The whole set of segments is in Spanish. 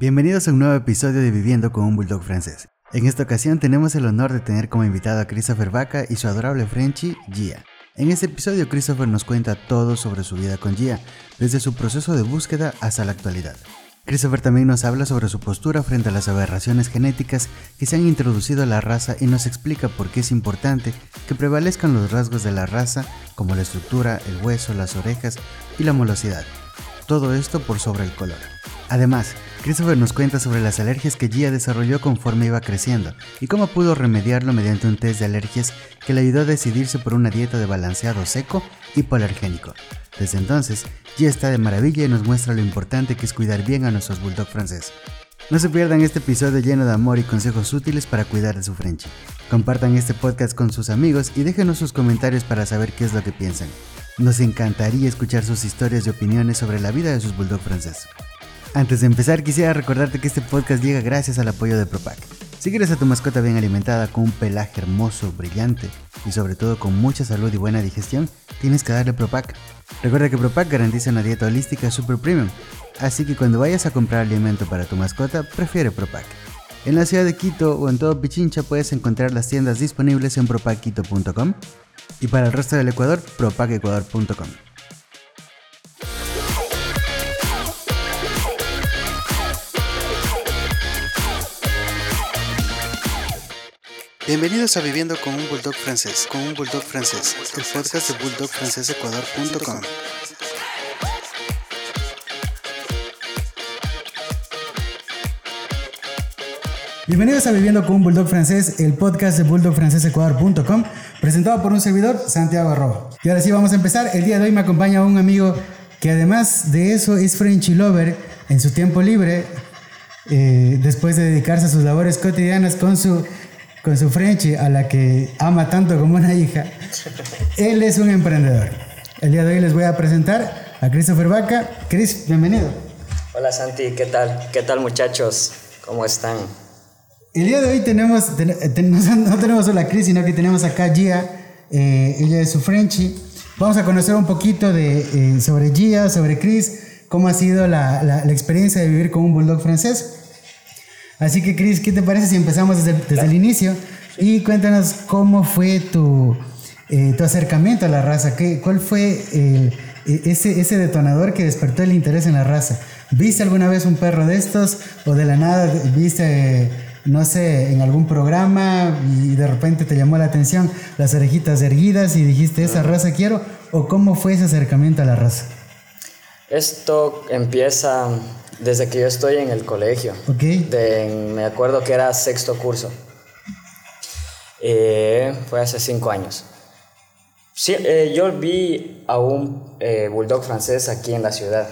Bienvenidos a un nuevo episodio de Viviendo con un Bulldog francés. En esta ocasión tenemos el honor de tener como invitado a Christopher Vaca y su adorable Frenchy, Gia. En este episodio Christopher nos cuenta todo sobre su vida con Gia, desde su proceso de búsqueda hasta la actualidad. Christopher también nos habla sobre su postura frente a las aberraciones genéticas que se han introducido a la raza y nos explica por qué es importante que prevalezcan los rasgos de la raza como la estructura, el hueso, las orejas y la molosidad. Todo esto por sobre el color. Además, Christopher nos cuenta sobre las alergias que Gia desarrolló conforme iba creciendo y cómo pudo remediarlo mediante un test de alergias que le ayudó a decidirse por una dieta de balanceado seco y polargénico. Desde entonces, Gia está de maravilla y nos muestra lo importante que es cuidar bien a nuestros bulldog francés. No se pierdan este episodio lleno de amor y consejos útiles para cuidar de su Frenchie. Compartan este podcast con sus amigos y déjenos sus comentarios para saber qué es lo que piensan. Nos encantaría escuchar sus historias y opiniones sobre la vida de sus bulldog francés. Antes de empezar, quisiera recordarte que este podcast llega gracias al apoyo de Propac. Si quieres a tu mascota bien alimentada, con un pelaje hermoso, brillante y sobre todo con mucha salud y buena digestión, tienes que darle Propac. Recuerda que Propac garantiza una dieta holística super premium, así que cuando vayas a comprar alimento para tu mascota, prefiere Propac. En la ciudad de Quito o en todo Pichincha puedes encontrar las tiendas disponibles en propacquito.com y para el resto del Ecuador, propacecuador.com. Bienvenidos a Viviendo con un Bulldog francés, con un Bulldog francés, el podcast de bulldogfrancesecuador.com. Bienvenidos a Viviendo con un Bulldog francés, el podcast de bulldogfrancesecuador.com, presentado por un servidor, Santiago Arroba. Y ahora sí vamos a empezar. El día de hoy me acompaña un amigo que además de eso es Frenchy Lover en su tiempo libre, eh, después de dedicarse a sus labores cotidianas con su con su Frenchy, a la que ama tanto como una hija. Él es un emprendedor. El día de hoy les voy a presentar a Christopher Vaca. Chris, bienvenido. Hola Santi, ¿qué tal? ¿Qué tal muchachos? ¿Cómo están? El día de hoy tenemos, no tenemos solo a Chris, sino que tenemos acá a Gia, eh, ella es su Frenchy. Vamos a conocer un poquito de, eh, sobre Gia, sobre Chris, cómo ha sido la, la, la experiencia de vivir con un bulldog francés. Así que, Chris, ¿qué te parece si empezamos desde, desde el inicio? Y cuéntanos cómo fue tu, eh, tu acercamiento a la raza. ¿Qué, ¿Cuál fue el, e, ese, ese detonador que despertó el interés en la raza? ¿Viste alguna vez un perro de estos? ¿O de la nada viste, no sé, en algún programa y de repente te llamó la atención las orejitas erguidas y dijiste, esa raza quiero? ¿O cómo fue ese acercamiento a la raza? Esto empieza desde que yo estoy en el colegio. Okay. De, me acuerdo que era sexto curso. Eh, fue hace cinco años. Sí, eh, yo vi a un eh, bulldog francés aquí en la ciudad.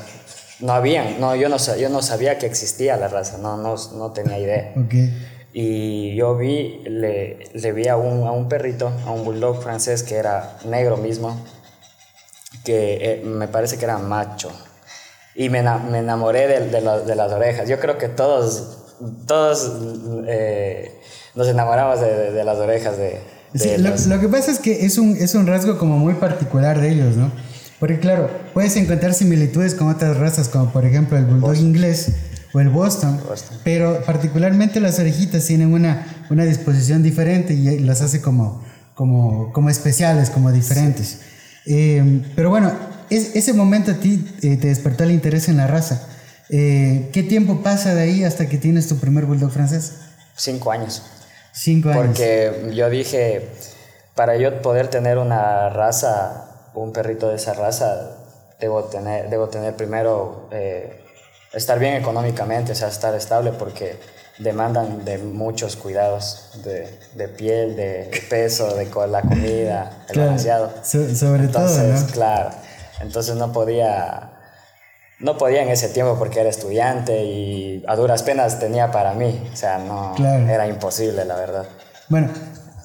No había, no, yo no, yo no sabía que existía la raza, no, no, no tenía idea. Okay. Y yo vi, le, le vi a un, a un perrito, a un bulldog francés que era negro mismo, que me parece que era macho, y me, me enamoré de, de, lo, de, las orejas. Yo creo que todos, todos eh, nos enamoramos de, de, las orejas de... Sí, lo, lo, que pasa es que es un, es un rasgo como muy particular de ellos, ¿no? Porque claro, puedes encontrar similitudes con otras razas, como por ejemplo el bulldog Boston. inglés o el Boston, Boston, pero particularmente las orejitas tienen una, una disposición diferente y las hace como, como, como especiales, como diferentes. Eh, pero bueno, es, ese momento a ti eh, te despertó el interés en la raza. Eh, ¿Qué tiempo pasa de ahí hasta que tienes tu primer bulldog francés? Cinco años. Cinco años. Porque yo dije, para yo poder tener una raza, un perrito de esa raza, debo tener, debo tener primero eh, estar bien económicamente, o sea, estar estable, porque demandan de muchos cuidados, de, de piel, de peso, de la comida, claro. demasiado. So, sobre Entonces, todo, ¿no? claro. Entonces no podía, no podía en ese tiempo porque era estudiante y a duras penas tenía para mí. O sea, no, Claro. era imposible, la verdad. Bueno,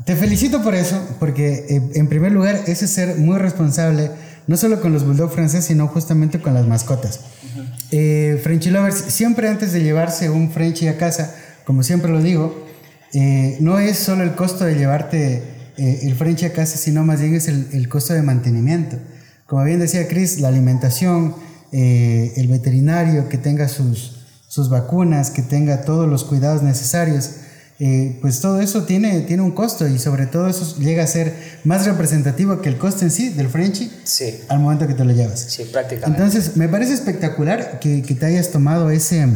te felicito por eso, porque eh, en primer lugar, ese es ser muy responsable, no solo con los bulldog franceses, sino justamente con las mascotas. Eh, Frenchy Lovers, siempre antes de llevarse un Frenchy a casa, como siempre lo digo, eh, no es solo el costo de llevarte eh, el Frenchy a casa, sino más bien es el, el costo de mantenimiento. Como bien decía Chris, la alimentación, eh, el veterinario que tenga sus, sus vacunas, que tenga todos los cuidados necesarios. Eh, pues todo eso tiene, tiene un costo y sobre todo eso llega a ser más representativo que el costo en sí del Frenchy sí. al momento que te lo llevas. Sí, prácticamente. Entonces, me parece espectacular que, que te hayas tomado ese,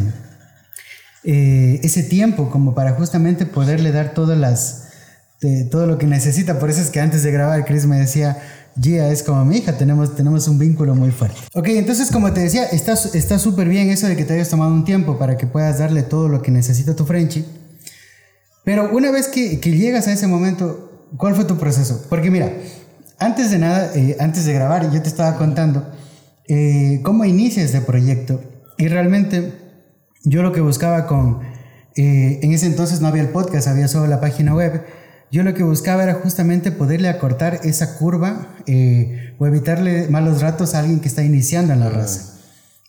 eh, ese tiempo como para justamente poderle dar todas las, todo lo que necesita. Por eso es que antes de grabar, Chris me decía, Gia es como mi hija, tenemos, tenemos un vínculo muy fuerte. Ok, entonces como te decía, está súper bien eso de que te hayas tomado un tiempo para que puedas darle todo lo que necesita tu Frenchy. Pero una vez que, que llegas a ese momento, ¿cuál fue tu proceso? Porque mira, antes de nada, eh, antes de grabar, yo te estaba contando eh, cómo inicia este proyecto. Y realmente yo lo que buscaba con... Eh, en ese entonces no había el podcast, había solo la página web yo lo que buscaba era justamente poderle acortar esa curva eh, o evitarle malos ratos a alguien que está iniciando en la raza.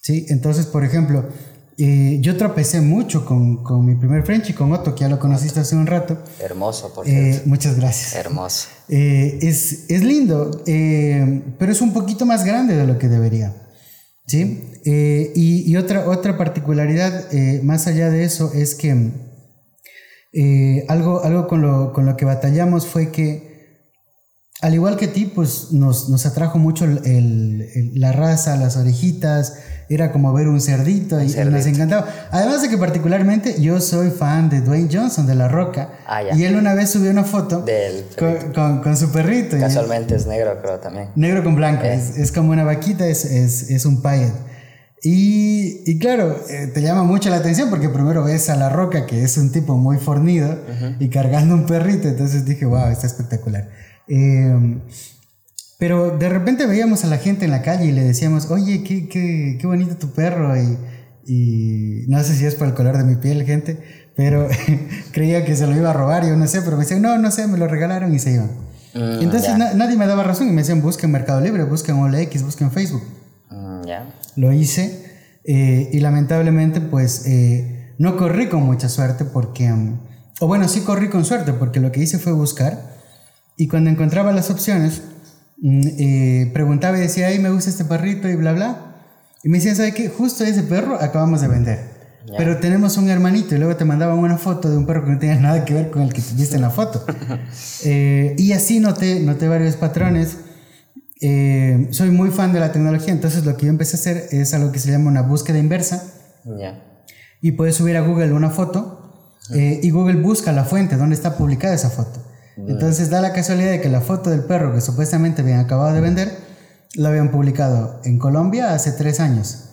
¿Sí? Entonces, por ejemplo, eh, yo tropecé mucho con, con, mi primer French y con Otto, que ya lo conociste hace un rato. Hermoso, por eh, cierto. muchas gracias. Hermoso. es, es, lindo, pero es un poquito más grande de lo que debería. ¿Sí? y, y otra, otra particularidad, más allá de eso, es que eh, algo algo con, lo, con lo que batallamos fue que, al igual que ti, pues nos, nos atrajo mucho el, la raza, las orejitas, era como ver un cerdito y, nos encantaba. Además de que particularmente yo soy fan de Dwayne Johnson, de La Roca, ah, y él una vez subió una foto con, con, su perrito. Casualmente es negro, creo también. Negro con blanco, eh. es, es, como una vaquita, es, es, es un payet. Y, y, claro, eh, te llama mucho la atención porque primero ves a La Roca, que es un tipo muy fornido, y cargando un perrito, entonces dije, wow, está espectacular. Em, pero de repente veíamos a la gente en la calle y le decíamos, oye, qué, qué, qué bonito tu perro, y, y, no sé si es por el color de mi piel, gente, pero creía que se lo iba a robar, yo no sé, pero me decían, no, no sé, me lo regalaron y se iban. Mm, entonces nadie me daba razón y me decían, busquen Mercado Libre, busquen OLX, busquen Facebook. Mm, ya lo hice eh, y lamentablemente pues eh, no corrí con mucha suerte porque, mm, o bueno, sí corrí con suerte porque lo que hice fue buscar y cuando encontraba las opciones mm, eh, preguntaba y decía, ay, me gusta este perrito y bla, bla. Y me decían, ¿sabe qué? Justo ese perro acabamos de vender. Pero tenemos un hermanito y luego te mandaban una foto de un perro que no tenía nada que ver con el que viste en la foto. y así noté, noté varios patrones eh, soy muy fan de la tecnología, entonces lo que yo empecé a hacer es algo que se llama una búsqueda inversa. Y puedes subir a Google una foto eh, y Google busca la fuente donde está publicada esa foto. Entonces da la casualidad de que la foto del perro que supuestamente habían acabado de vender, la habían publicado en Colombia hace tres años.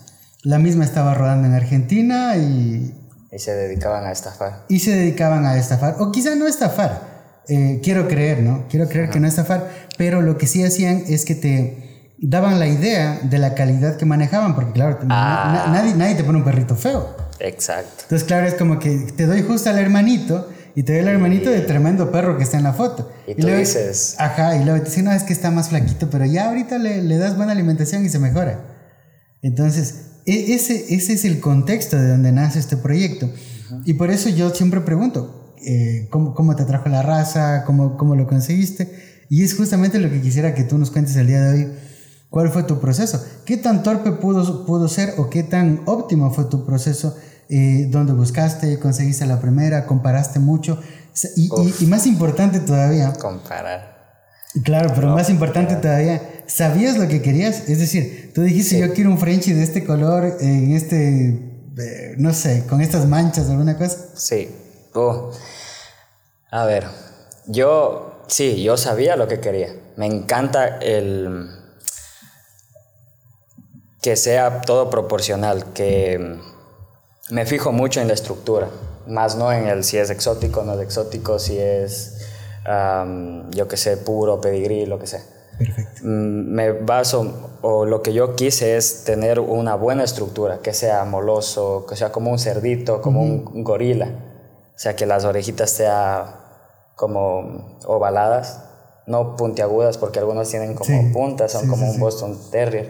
La misma estaba rodando en Argentina y... Y se dedicaban a estafar. Y se dedicaban a estafar, o quizá no estafar, eh, quiero creer, ¿no? Quiero creer que no estafar, pero lo que sí hacían es que te daban la idea de la calidad que manejaban, porque claro, ah. nadie, nadie te pone un perrito feo. Exacto. Entonces, claro, es como que te doy justo al hermanito y te doy el hermanito de tremendo perro que está en la foto. Y, tú dices... Ajá, y luego te dicen, no, es que está más flaquito, pero ya ahorita le, le das buena alimentación y se mejora. Entonces, e, ese, ese es el contexto de donde nace este proyecto. Y por eso yo siempre pregunto, eh, cómo, te atrajo la raza, cómo, cómo lo conseguiste. Y es justamente lo que quisiera que tú nos cuentes el día de hoy. ¿Cuál fue tu proceso? ¿Qué tan torpe pudo, pudo ser o qué tan óptimo fue tu proceso? Eh, donde buscaste, conseguiste la primera, comparaste mucho. Y, y, más importante todavía. Comparar. Claro, pero más importante todavía, ¿sabías lo que querías? Es decir, tú dijiste, yo quiero un Frenchy de este color, en este, eh, no sé, con estas manchas, alguna cosa. Sí. Oh. A ver, yo sí, yo sabía lo que quería. Me encanta el que sea todo proporcional, que me fijo mucho en la estructura, más no en el si es exótico, no es exótico, si es, yo que sé, puro, pedigrí, lo que sea. Perfecto. Mm, me baso, o lo que yo quise es tener una buena estructura, que sea moloso, que sea como un cerdito, como un gorila. O sea, que las orejitas sean como ovaladas, no puntiagudas, porque algunos tienen como puntas, son como un Boston Terrier.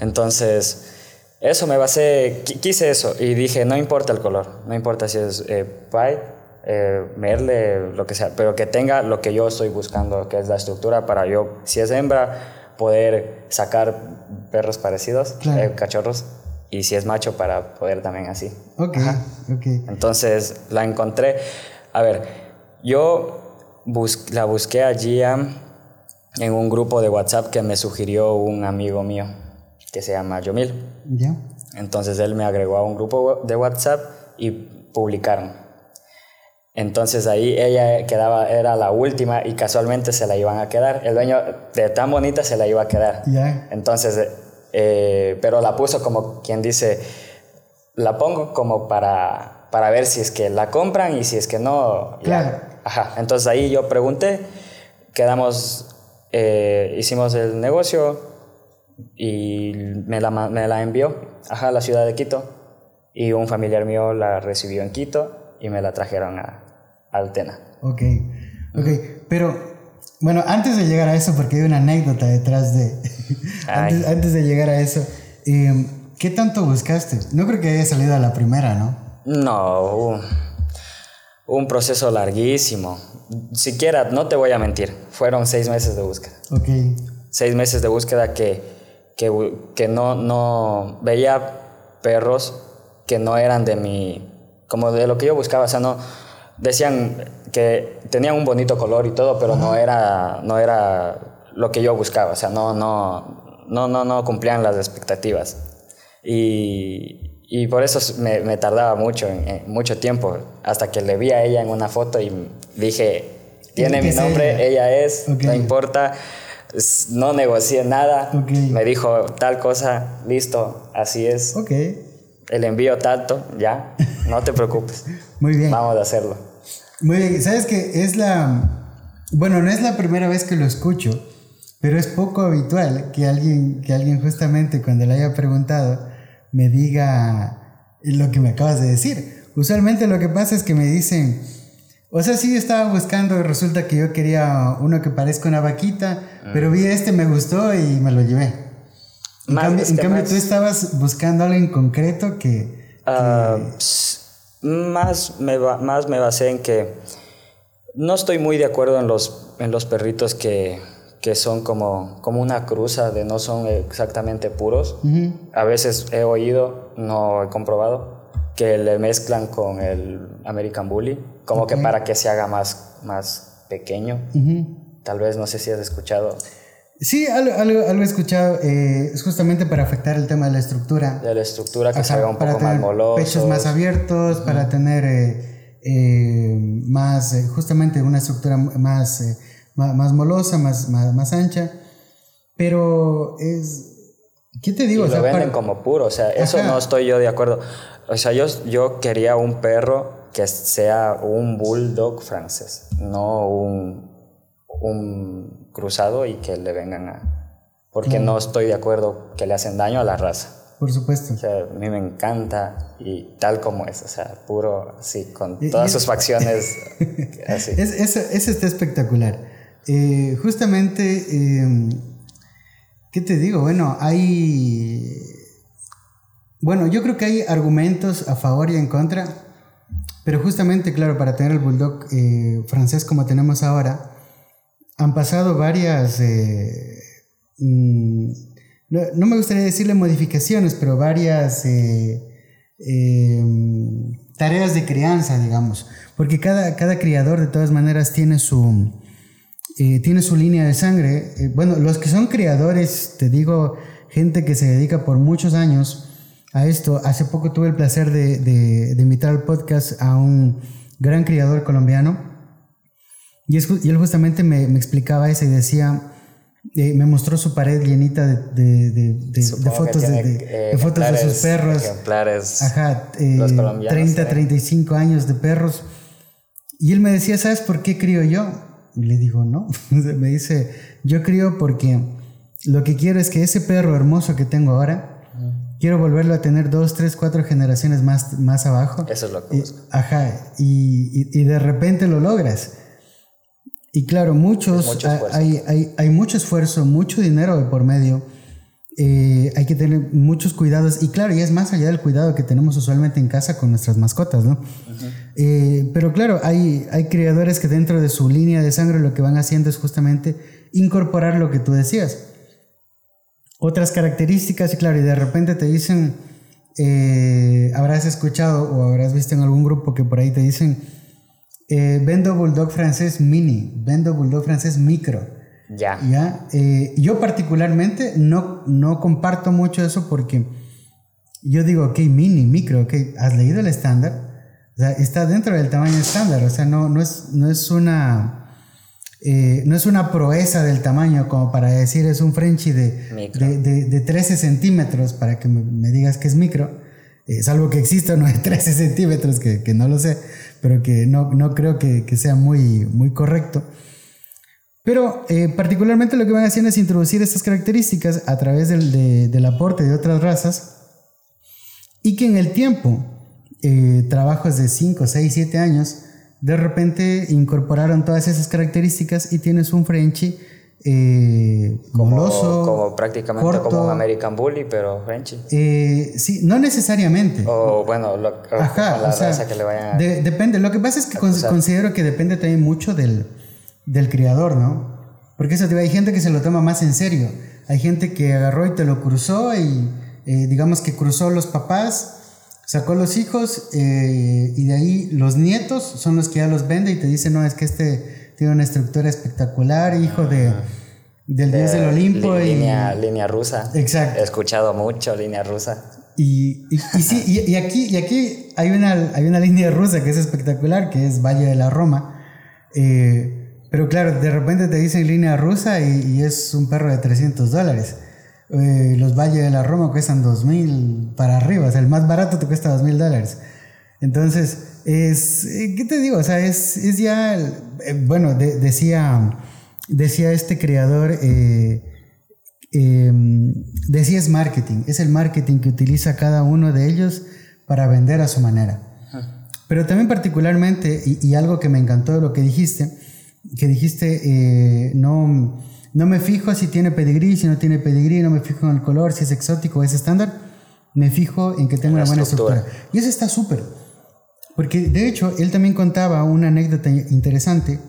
Entonces, eso me basé, quise eso y dije, no importa el color, no importa si es eh, pie, eh, merle, lo que sea, pero que tenga lo que yo estoy buscando, que es la estructura para yo, si es hembra, poder sacar perros parecidos, eh, cachorros, y si es macho para poder también así. Ok, ok. Entonces la encontré. A ver, yo la busqué allí en un grupo de WhatsApp que me sugirió un amigo mío que se llama Yomil. Ya. Entonces él me agregó a un grupo de WhatsApp y publicaron. Entonces ahí ella quedaba, era la última y casualmente se la iban a quedar. El dueño de tan bonita se la iba a quedar. Ya. Entonces, eh, pero la puso como quien dice, la pongo como para, para ver si es que la compran y si es que no. Claro. Ajá. Entonces ahí yo pregunté, quedamos, eh, hicimos el negocio y me la, me la envió ajá, a la ciudad de Quito y un familiar mío la recibió en Quito y me la trajeron a, Altena. Ok, ok, pero bueno, antes de llegar a eso, porque hay una anécdota detrás de, antes, de llegar a eso, em, ¿qué tanto buscaste? No creo que haya salido a la primera, ¿no? No, un, un proceso larguísimo. Siquiera, no te voy a mentir, fueron seis meses de búsqueda. Ok. Seis meses de búsqueda que, que, que no, no veía perros que no eran de mi, como de lo que yo buscaba, o sea, no, decían que tenían un bonito color y todo, pero no era, no era lo que yo buscaba, o sea, no, no, no, no, no cumplían las expectativas. Y, y por eso me, me tardaba mucho, mucho tiempo, hasta que le vi a ella en una foto y dije, tiene mi nombre, ella, es, no importa, no negocié nada, me dijo tal cosa, listo, así es. Okay el envío tanto, ya, no te preocupes. Muy bien. Vamos a hacerlo. Muy bien, sabes que es la, bueno, no es la primera vez que lo escucho, pero es poco habitual que alguien, que alguien justamente cuando le haya preguntado me diga lo que me acabas de decir. Usualmente lo que pasa es que me dicen, o sea, sí estaba buscando resulta que yo quería uno que parezca una vaquita, pero vi este, me gustó y me lo llevé. En cambio, tú estabas buscando algo en concreto que... Ah, más, me más me basé en que no estoy muy de acuerdo en los, en los perritos que, que son como, como una cruza, de no son exactamente puros. A veces he oído, no he comprobado, que le mezclan con el American Bully, como que para que se haga más, más pequeño. Tal vez, no sé si has escuchado. Sí, algo, algo, he escuchado, eh, es justamente para afectar el tema de la estructura. De la estructura, que se haga un poco más moloso. Pechos más abiertos, para tener eh, eh, más, justamente una estructura más, más, molosa, más, más, ancha. Pero es. ¿Qué te digo? Y lo venden como puro, o sea, eso no estoy yo de acuerdo. O sea, yo, yo quería un perro que sea un bulldog francés, no un, un cruzado y que le vengan a... Porque no estoy de acuerdo que le hacen daño a la raza. Por supuesto. O sea, a mí me encanta y tal como es, o sea, puro así, con todas sus facciones así. Es, eso, está espectacular. Eh, justamente, em, ¿qué te digo? Bueno, hay... Bueno, yo creo que hay argumentos a favor y en contra, pero justamente, claro, para tener el bulldog eh, francés como tenemos ahora, han pasado varias, eh, mm, no, me gustaría decirle modificaciones, pero varias eh, em, tareas de crianza, digamos, porque cada, cada criador de todas maneras tiene su, eh, tiene su línea de sangre. bueno, los que son criadores, te digo, gente que se dedica por muchos años a esto, hace poco tuve el placer de, de invitar al podcast a un gran criador colombiano y, él justamente me, explicaba eso y decía, eh, me mostró su pared llenita de, fotos, de, fotos de sus perros. Ejemplares. Ajá, 30, 35 años de perros. Y él me decía, ¿sabes por qué crío yo? Y le digo, no. me dice, yo crío porque lo que quiero es que ese perro hermoso que tengo ahora, quiero volverlo a tener dos, tres, cuatro generaciones más, más abajo. Eso es lo que busco. Ajá, y, y de repente lo logras. Y claro, muchos, hay, hay, hay, mucho esfuerzo, mucho dinero de por medio. Eh, hay que tener muchos cuidados. Y claro, y es más allá del cuidado que tenemos usualmente en casa con nuestras mascotas, ¿no? Eh, pero claro, hay, hay criadores que dentro de su línea de sangre lo que van haciendo es justamente incorporar lo que tú decías. Otras características, y claro, y de repente te dicen, eh, habrás escuchado o habrás visto en algún grupo que por ahí te dicen, eh, vendo bulldog francés mini, vendo bulldog francés micro. Ya. ¿Ya? Eh, yo particularmente no, no comparto mucho eso porque yo digo, ok, mini, micro, ok, ¿has leído el estándar? O sea, está dentro del tamaño estándar, o sea, no, no, es, no es una... no es una proeza del tamaño como para decir es un Frenchy de, de, de, 13 centímetros para que me, digas que es micro. Es algo que existe no de 13 centímetros, que, que, no lo sé, pero que no, no creo que, que, sea muy, muy correcto. Pero eh, particularmente lo que van haciendo es introducir estas características a través del, del aporte de otras razas y que en el tiempo, eh, trabajos de 5, 6, 7 años, de repente incorporaron todas esas características y tienes un Frenchy eh, como, como prácticamente como un American Bully, pero Frenchy. Eh, sí, no necesariamente. O bueno, lo, Ajá, la raza que le vayan depende. Lo que pasa es que considero que depende también mucho del, del criador, ¿no? Porque eso, hay gente que se lo toma más en serio. Hay gente que agarró y te lo cruzó y eh, digamos que cruzó los papás Sacó los hijos eh, y de ahí los nietos son los que ya los vende y te dicen, no, es que este tiene una estructura espectacular, hijo de, del dios del Olimpo. Línea, y, línea rusa. Exacto. He escuchado mucho línea rusa. Y, y, sí, y, aquí, y aquí hay, una, hay una línea rusa que es espectacular, que es Valle de la Roma. Eh, pero claro, de repente te dicen línea rusa y, es un perro de 300 dólares. Eh, los Valle de la Roma cuestan dos mil para arriba, o sea, el más barato te cuesta dos mil dólares. Entonces, es, eh, ¿qué te digo? O sea, es, es ya, eh, bueno, decía, decía este creador, em, decía es marketing, es el marketing que utiliza cada uno de ellos para vender a su manera. Pero también particularmente, y, y, algo que me encantó de lo que dijiste, que dijiste, no no me fijo si tiene pedigrí, si no tiene pedigrí, no me fijo en el color, si es exótico es estándar. Me fijo en que tenga una buena estructura. Y eso está súper. Porque de hecho, él también contaba una anécdota interesante.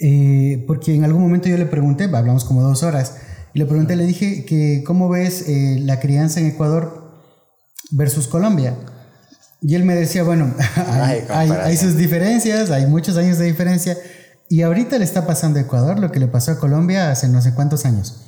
Eh, porque en algún momento yo le pregunté, hablamos como dos horas, y le pregunté, le dije que cómo ves eh, la crianza en Ecuador versus Colombia. Y él me decía, bueno, hay, sus diferencias, hay muchos años de diferencia, y ahorita le está pasando a Ecuador lo que le pasó a Colombia hace no sé cuántos años.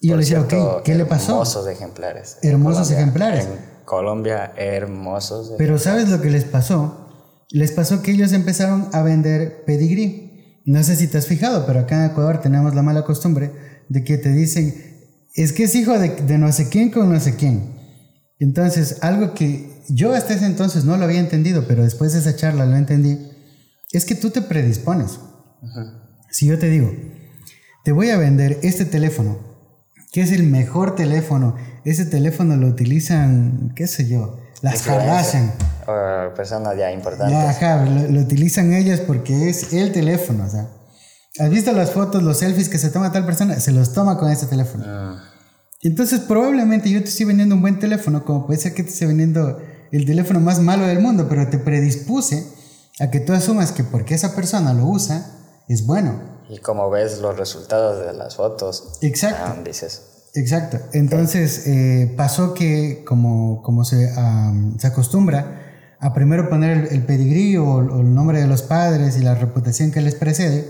Y yo le decía, ok, ¿qué le pasó? Hermosos ejemplares. Hermosos ejemplares. En Colombia, hermosos. Pero ¿sabes lo que les pasó? Les pasó que ellos empezaron a vender pedigrí. No sé si te has fijado, pero acá en Ecuador tenemos la mala costumbre de que te dicen, es que es hijo de, de no sé quién con no sé quién. Entonces, algo que yo hasta ese entonces no lo había entendido, pero después de esa charla lo entendí, es que tú te predispones. Si yo te digo, te voy a vender este teléfono, que es el mejor teléfono, ese teléfono lo utilizan, qué sé yo, las Kardashian. personas ya importantes. Ya, ajá, lo, utilizan ellas porque es el teléfono, o sea. ¿Has visto las fotos, los selfies que se toma tal persona? Se los toma con este teléfono. Ah. Entonces, probablemente yo te estoy vendiendo un buen teléfono, como puede ser que te esté vendiendo el teléfono más malo del mundo, pero te predispuse a que tú asumas que porque esa persona lo usa, es bueno. Y como ves los resultados de las fotos. Exacto. Ah, dices. Exacto. Entonces eh, pasó que como, como se, se, acostumbra a primero poner el, pedigrí o, el nombre de los padres y la reputación que les precede,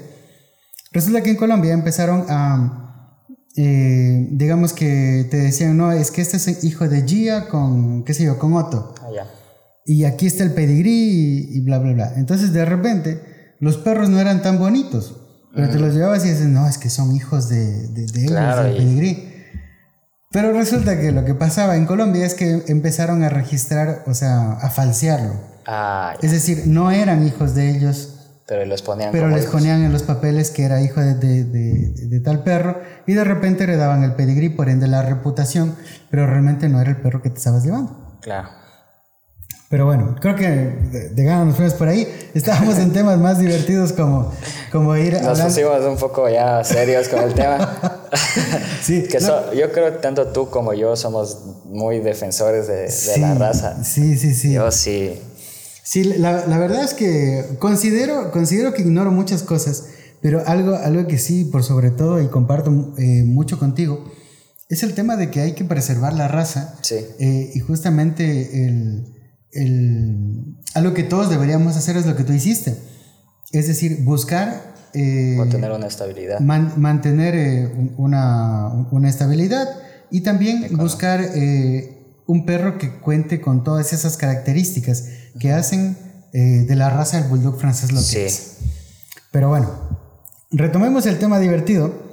resulta que en Colombia empezaron a, eh, digamos que te decían, no, es que este es hijo de Gia con, qué sé yo, con Otto. Ya. Y aquí está el pedigrí y, bla, bla, bla. Entonces de repente los perros no eran tan bonitos, pero te los llevabas y dices, no, es que son hijos de, de, de ellos, pedigrí. Pero resulta que lo que pasaba en Colombia es que empezaron a registrar, o sea, a falsearlo. Ah, es decir, no eran hijos de ellos. Pero les ponían Pero les ponían en los papeles que era hijo de, de, tal perro y de repente heredaban el pedigrí, por ende la reputación, pero realmente no era el perro que te estabas llevando. Claro. Pero bueno, creo que de, gana nos fuimos por ahí. Estábamos en temas más divertidos como, como ir Nos pusimos un poco ya serios con el tema. sí. que yo creo que tanto tú como yo somos muy defensores de, la raza. Sí, sí, sí. Yo sí. Sí, la, la, verdad es que considero, considero que ignoro muchas cosas, pero algo, algo que sí, por sobre todo, y comparto eh, mucho contigo, es el tema de que hay que preservar la raza. Sí. Eh, y justamente el, el, algo que todos deberíamos hacer es lo que tú hiciste. Es decir, buscar... Eh, mantener una estabilidad. mantener eh, una, una, estabilidad y también buscar un perro que cuente con todas esas características que hacen de la raza del bulldog francés lo que sí. es. Pero bueno, retomemos el tema divertido.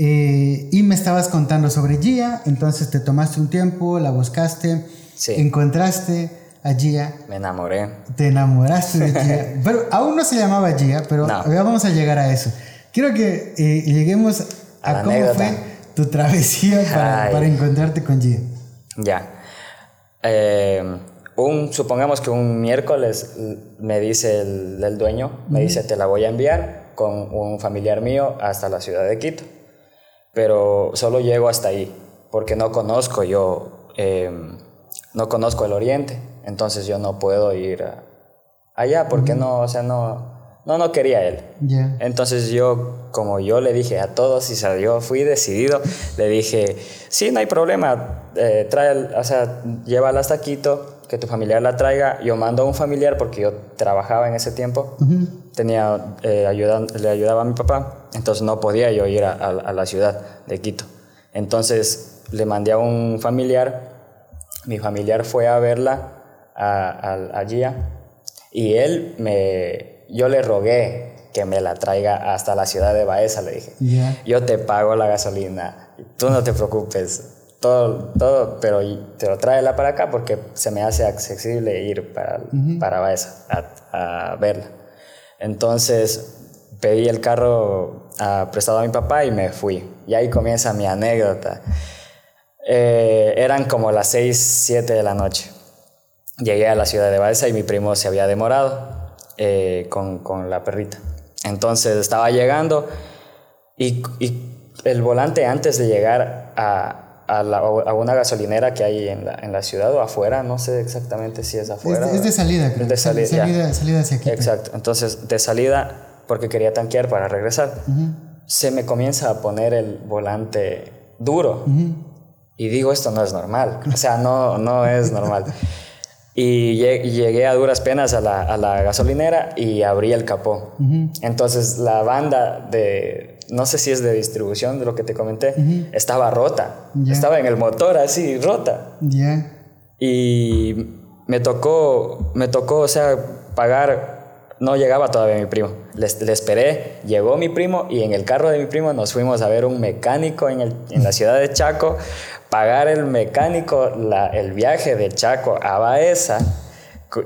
Eh, y me estabas contando sobre Gia, entonces te tomaste un tiempo, la buscaste, encontraste a Gia. Me enamoré. Te enamoraste de Gia. pero aún no se llamaba Gia, pero ya vamos a llegar a eso. Quiero que eh, lleguemos a, cómo fue tu travesía para, encontrarte con Gia. Ya. Eh, un, supongamos que un miércoles me dice el, dueño, me dice, te la voy a enviar con un familiar mío hasta la ciudad de Quito pero solo llego hasta ahí, porque no conozco yo, em, no conozco el oriente, entonces yo no puedo ir allá, porque no, o sea, no, no, no quería él. Entonces yo, como yo le dije a todos, y yo fui decidido, le dije, sí, no hay problema, eh, trae, o sea, llévala hasta Quito, que tu familiar la traiga, yo mando a un familiar porque yo trabajaba en ese tiempo, tenía, eh, le ayudaba a mi papá, entonces no podía yo ir a, la ciudad de Quito. Entonces le mandé a un familiar, mi familiar fue a verla a, Gia y él me, yo le rogué que me la traiga hasta la ciudad de Baeza, le dije. Yo te pago la gasolina, tú no te preocupes, todo, todo, pero te lo tráela para acá porque se me hace accesible ir para, para Baeza a, verla. Entonces pedí el carro ah, prestado a mi papá y me fui. Y ahí comienza mi anécdota. Eh, eran como las 6, 7 de la noche. Llegué a la ciudad de Baeza y mi primo se había demorado eh, con, con, la perrita. Entonces estaba llegando y, y el volante antes de llegar a, a, la, a, una gasolinera que hay en la, en la, ciudad o afuera, no sé exactamente si es afuera. Es de, salida, creo. Es de salida, salida, salida, hacia aquí. Exacto, entonces de salida porque quería tanquear para regresar. Se me comienza a poner el volante duro y digo, esto no es normal, o sea, no, no es normal. Y llegué a duras penas a la, a la gasolinera y abrí el capó. Entonces la banda de, no sé si es de distribución de lo que te comenté, estaba rota. Estaba en el motor así, rota. Y me tocó, me tocó, o sea, pagar, no llegaba todavía mi primo. Le, esperé, llegó mi primo y en el carro de mi primo nos fuimos a ver un mecánico en, el, en la ciudad de Chaco, pagar el mecánico la, el viaje de Chaco a Baeza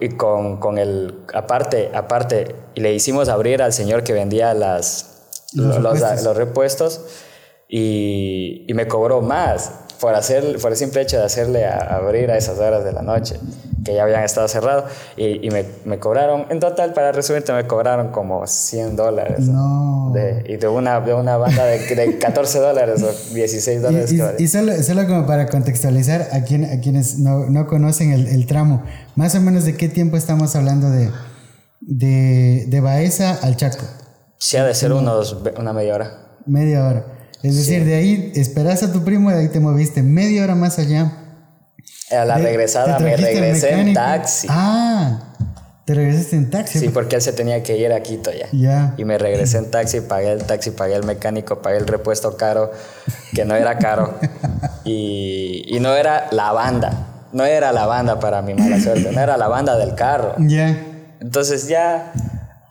y con, con el, aparte, aparte, y le hicimos abrir al señor que vendía las los, repuestos, y, y, me cobró más por, hacer, por el simple hecho de hacerle abrir a esas horas de la noche, que ya habían estado cerrados, y, y me, me, cobraron, en total, para resumirte, me cobraron como 100 dólares. No. De, y de una, de una banda de, de 14 dólares o 16 dólares. Y, y, solo, solo, como para contextualizar a, quien, a quienes no, no conocen el, el, tramo, más o menos de qué tiempo estamos hablando de, de, de Baeza al Chaco. Sí, ha de ser unos, una media hora. Media hora. Es decir, de ahí esperas a tu primo y de ahí te moviste media hora más allá. A la regresada me regresé en taxi. Ah, te regresaste en taxi. Sí, porque él se tenía que ir a Quito ya. Ya. Y me regresé en taxi, pagué el taxi, pagué el mecánico, pagué el repuesto caro, que no era caro. y, y no era la banda. No era la banda para mi mala suerte, no era la banda del carro. Ya. Entonces ya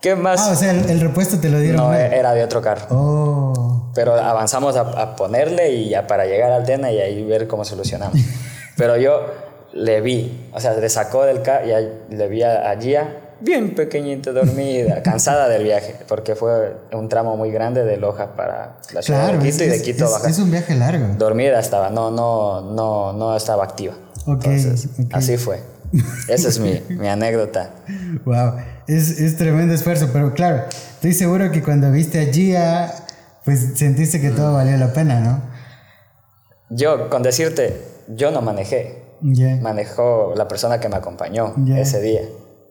¿Qué más? Ah, o sea, el, repuesto te lo dieron. No, era de otro carro. Oh. Pero avanzamos a, ponerle y ya para llegar al Tena y ahí ver cómo solucionamos. Pero yo le vi, o sea, le sacó del carro y le vi a, Gia bien pequeñita, dormida, cansada del viaje, porque fue un tramo muy grande de Loja para la ciudad de Quito y de Quito es, Es un viaje largo. Dormida estaba, no, no, no, no estaba activa. Entonces, así fue. Esa es mi, mi anécdota. Wow, es, es, tremendo esfuerzo, pero claro, estoy seguro que cuando viste a Gia, pues sentiste que todo valió la pena, ¿no? Yo, con decirte, yo no manejé. Manejó la persona que me acompañó ese día.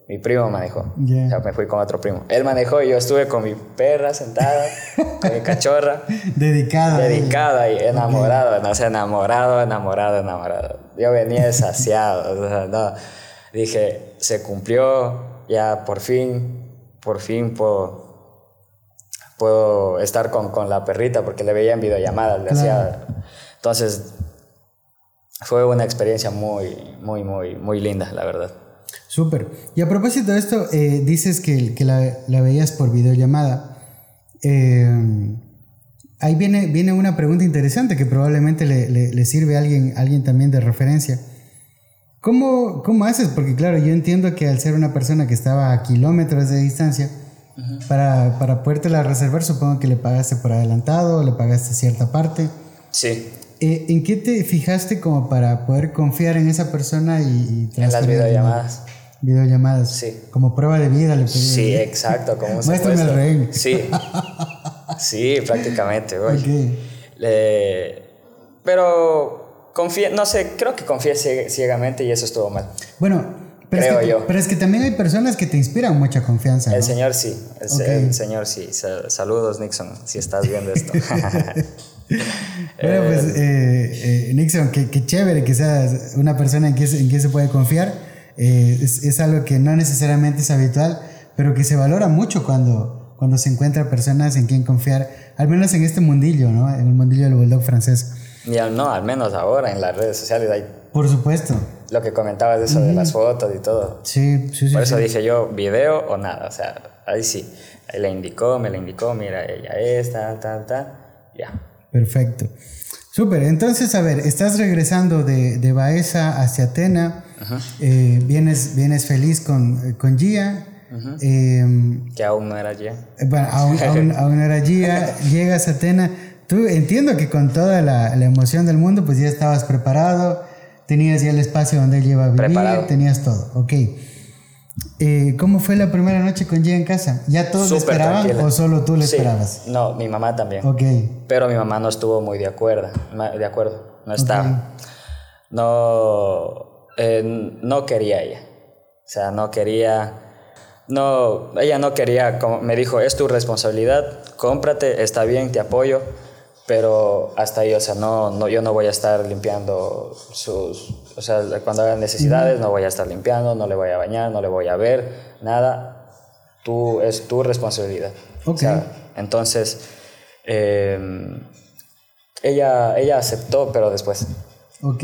Mi primo manejó. Ya. O sea, me fui con otro primo. Él manejó y yo estuve con mi perra sentada, con mi cachorra, Dedicada. dedicada y enamorado, no sé, enamorado, enamorado, enamorado. Yo venía desasiado, o sea, no. Dije, se cumplió, ya por fin, por fin puedo, puedo estar con, con la perrita porque le veía en videollamadas, le hacía... Entonces, fue una experiencia muy, muy, muy, muy linda, la verdad. Súper. Y a propósito de esto, eh, dices que, que la, la veías por videollamada. Eh, ahí viene, viene una pregunta interesante que probablemente le, le- le sirve a alguien, alguien también de referencia. ¿Cómo, ¿Cómo haces? Porque claro, yo entiendo que al ser una persona que estaba a kilómetros de distancia, para, para podértela reservar, supongo que le pagaste por adelantado, le pagaste cierta parte. Sí, Eh, ¿En qué te fijaste como para poder confiar en esa persona y, y en las videollamadas. Videollamadas. Sí. Como prueba de vida le pedí. Sí, exacto, como Muéstrame el rehén. Sí, sí, prácticamente, güey. Le- Pero confié, no sé, creo que confié cie- ciegamente y eso estuvo mal. Bueno, pero, Creo es que, yo. pero es que también hay personas que te inspiran mucha confianza. El ¿no? señor sí, el, se- Ok. el señor sí. Sa- Saludos, Nixon, si estás viendo esto. Bueno, pues eh, eh, Nixon, que, que chévere que seas una persona en quien, se- en se puede confiar. Eh, es, es algo que no necesariamente es habitual, pero que se valora mucho cuando, cuando se encuentra personas en quien confiar, al menos en este mundillo, ¿no? En el mundillo del bulldog francés. Y al- no, al menos ahora en las redes sociales hay Por supuesto. lo que comentabas de eso de las fotos y todo. Sí, sí, sí. Por eso sí. dije yo, video o nada, o sea, ahí sí. Ahí le indicó, me le indicó, mira, ella es, tal, tal, tal, ya. Perfecto. Súper, entonces, a ver, estás regresando de, de Baeza hacia Atena, eh, vienes, vienes feliz con, con Gia, eh, Que aún no era ya. bueno, aún, aún, aún no era Gia, llegas a Atena, tú entiendo que con toda la, la emoción del mundo, pues ya estabas preparado, tenías ya el espacio donde él iba a vivir, Preparado. tenías todo, ok. Eh, ¿Cómo fue la primera noche con Gia en casa? ¿Ya todos le Súper esperaban tranquila. o solo tú le Sí. esperabas? No, mi mamá también. Ok, Pero mi mamá no estuvo muy de acuerdo, de acuerdo, no estaba. No, eh, no quería ella. O sea, no quería, no, ella no quería, me dijo, es tu responsabilidad, cómprate, está bien, te apoyo, pero hasta ahí, o sea, no, no, yo no voy a estar limpiando sus, o sea, cuando hagan necesidades, no voy a estar limpiando, no le voy a bañar, no le voy a ver, nada, tú, es tu responsabilidad. O Ok. sea, entonces, eh, ella, ella aceptó, pero después, ok.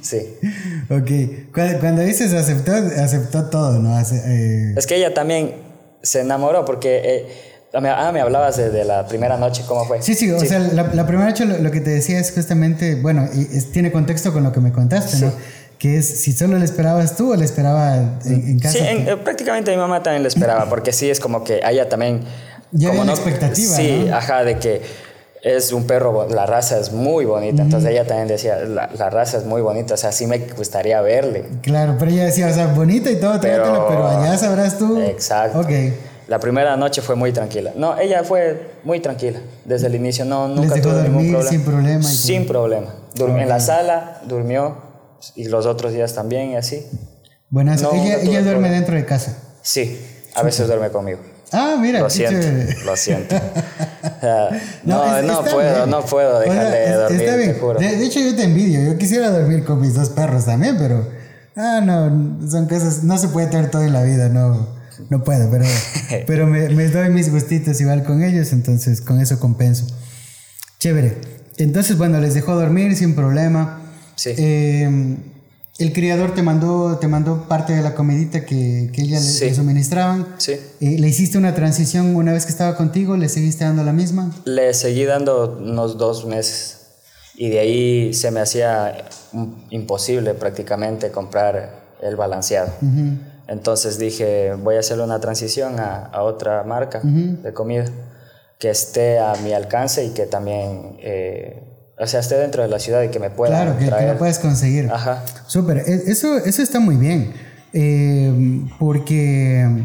sí. Ok, cuando, cuando dices aceptó, aceptó todo, ¿no? Ace- eh, Es que ella también se enamoró porque, eh, ah, me hablabas de, de la primera noche, ¿cómo fue? sí, sí, o sea, la, la primera noche lo, lo que te decía es justamente, bueno, y es- tiene contexto con lo que me contaste, ¿no? Que es si solo le esperabas tú o le esperaba en, en casa. Sí, en- eh, prácticamente mi mamá también lo esperaba, porque sí es como que a ella también... Ya como había una expectativa, Sí, ¿no? ajá, de que es un perro, la raza es muy bonita, entonces ella también decía, la, la raza es muy bonita, o sea, sí me gustaría verle. Claro, pero ella decía, o sea, bonita y todo, Pero- pero allá sabrás tú. Exacto. Ok. La primera noche fue muy tranquila. No, ella fue muy tranquila desde el inicio. No, nunca tuvo ningún dormir problema. sin problema. Sin problema. En la sala durmió y los otros días también y así. Buenas, No, ella, duerme problema. dentro de casa. Sí, a veces duerme conmigo. Ah, mira, Lo siento, chévere. lo siento. O sea, no, es- no, puedo, bien. no puedo dejar de es- dormir, está te bien. juro. De, de hecho, yo te envidio. Yo quisiera dormir con mis dos perros también, pero. Ah, no, son cosas. No se puede tener todo en la vida, no. No puedo, pero, pero me, me doy mis gustitos igual con ellos, entonces con eso compenso. Chévere. Entonces, bueno, les dejó dormir sin problema. Sí. Eh, el criador te mandó, te mandó parte de la comidita que, que ella Sí. le suministraban. Sí. Eh, ¿Le hiciste una transición una vez que estaba contigo? ¿Le seguiste dando la misma? Le seguí dando unos dos meses y de ahí se me hacía imposible prácticamente comprar el balanceado. Entonces dije, voy a hacerle una transición a, a otra marca de comida que esté a mi alcance y que también, eh, o sea, esté dentro de la ciudad y que me pueda Claro, que, que lo puedes conseguir. Ajá. Súper, e- eso, eso está muy bien. eh, porque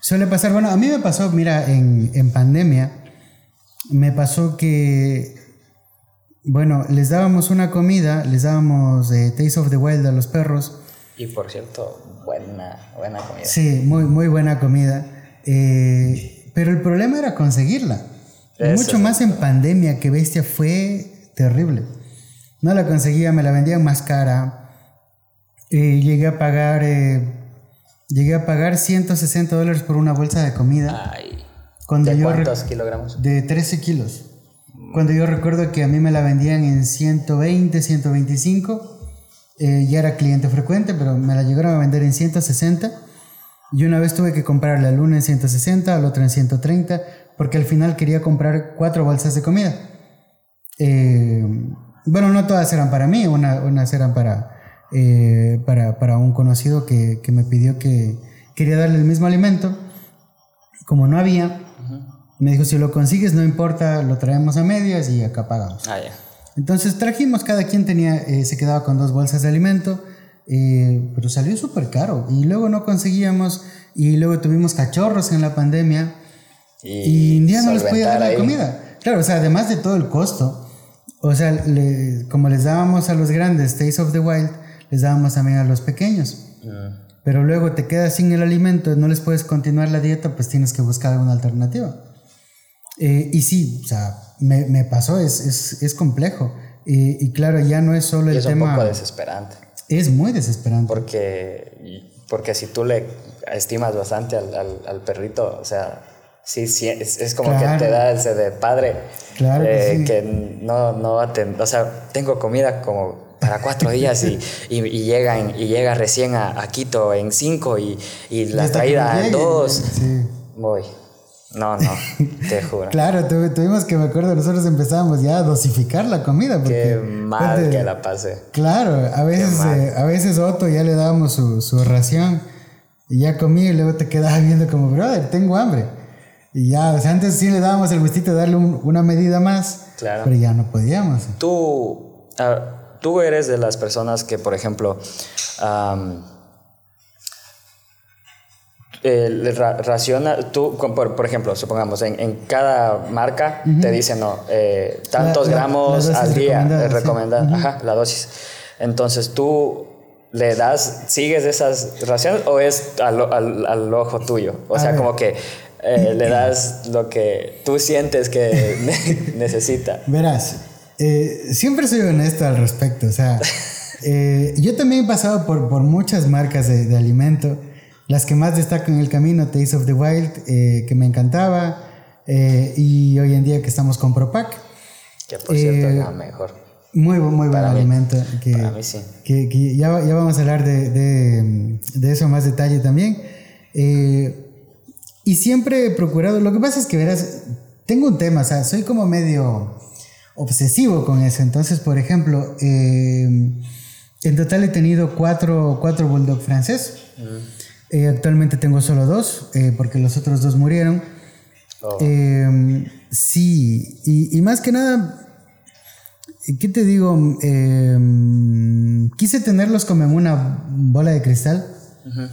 suele pasar, bueno, a mí me pasó, mira, en, en pandemia, me pasó que, bueno, les dábamos una comida, les dábamos eh, Taste of the Wild a los perros, Y por cierto, buena, buena comida. Sí, muy, muy buena comida. Eh, pero el problema era conseguirla. Mucho más en pandemia, que bestia fue terrible. No la conseguía, me la vendían más cara. Eh, llegué a pagar. Eh, llegué a pagar 160 dólares por una bolsa de comida. Ay. ¿De cuántos kilogramos? De 13 kilos. Cuando yo recuerdo que a mí me la vendían en 120, 125, eh, ya era cliente frecuente, pero me la llegaron a vender en 160. Y una vez tuve que comprarle al uno en 160, al otro en 130, porque al final quería comprar cuatro bolsas de comida. Eh, bueno, no todas eran para mí, una, unas eran para, eh, para, para, un conocido que, que, me pidió que quería darle el mismo alimento. Como no había, me dijo, si lo consigues, no importa, lo traemos a medias y acá pagamos. Ah, ya. Entonces trajimos, cada quien tenía, eh, se quedaba con dos bolsas de alimento, eh, pero salió súper caro. Y luego no conseguíamos, y luego tuvimos cachorros en la pandemia, y, y no les podía dar la comida. Claro, o sea, además de todo el costo, o sea, como les dábamos a los grandes Taste of the Wild, les dábamos también a los pequeños. Mm. Pero luego te quedas sin el alimento, no les puedes continuar la dieta, pues tienes que buscar alguna alternativa. Eh, y sí, o sea, me, me pasó, es, es, es complejo. y claro, ya no es solo el tema... Es un poco desesperante. Es muy desesperante. Porque, porque si tú le estimas bastante al, al, al perrito, o sea, sí, sí es, es como que te da ese de padre. Claro que, eh, que no, no va a tener... O sea, tengo comida como para cuatro días y, y, y, llegan, y llega recién a, a Quito en cinco y, y la traída en dos. Sí. Voy. No, no, te juro. claro, tuvimos que, me acuerdo, nosotros empezábamos ya a dosificar la comida. Porque, Qué mal que la pasé. Claro, a veces, eh, a veces Otto ya le dábamos su, su ración y ya comía y luego te quedaba viendo como, brother, tengo hambre. Y ya, o sea, antes sí le dábamos el gustito de darle una medida más, claro. pero ya no podíamos. Tú, tú eres de las personas que, por ejemplo, eh, raciona, tú, por, por, ejemplo, supongamos, en, en cada marca te dicen, no, eh, tantos gramos al día, recomendada, ajá, la dosis. Entonces tú le das, sigues esas raciones o es al, al, al ojo tuyo? O sea, como que eh, le das lo que tú sientes que necesita. Verás, eh, siempre soy honesto al respecto, o sea, eh, yo también he pasado por, por muchas marcas de, de alimento las que más destacan en el camino, Taste of the Wild, eh, que me encantaba, eh, y hoy en día que estamos con Propac. Que por cierto es la mejor. Muy, muy buen alimento. Que, Para mí sí. Que, que ya, ya, vamos a hablar de, de, de eso más detalle también. Eh, y siempre he procurado, lo que pasa es que verás, tengo un tema, o sea, soy como medio obsesivo con eso. Entonces, por ejemplo, en total he tenido cuatro, cuatro bulldog francés. Mm. Eh, actualmente tengo solo dos, eh, porque los otros dos murieron. Oh. Eh, sí, y, y, más que nada, ¿qué te digo? quise tenerlos como en una bola de cristal. Uh -huh.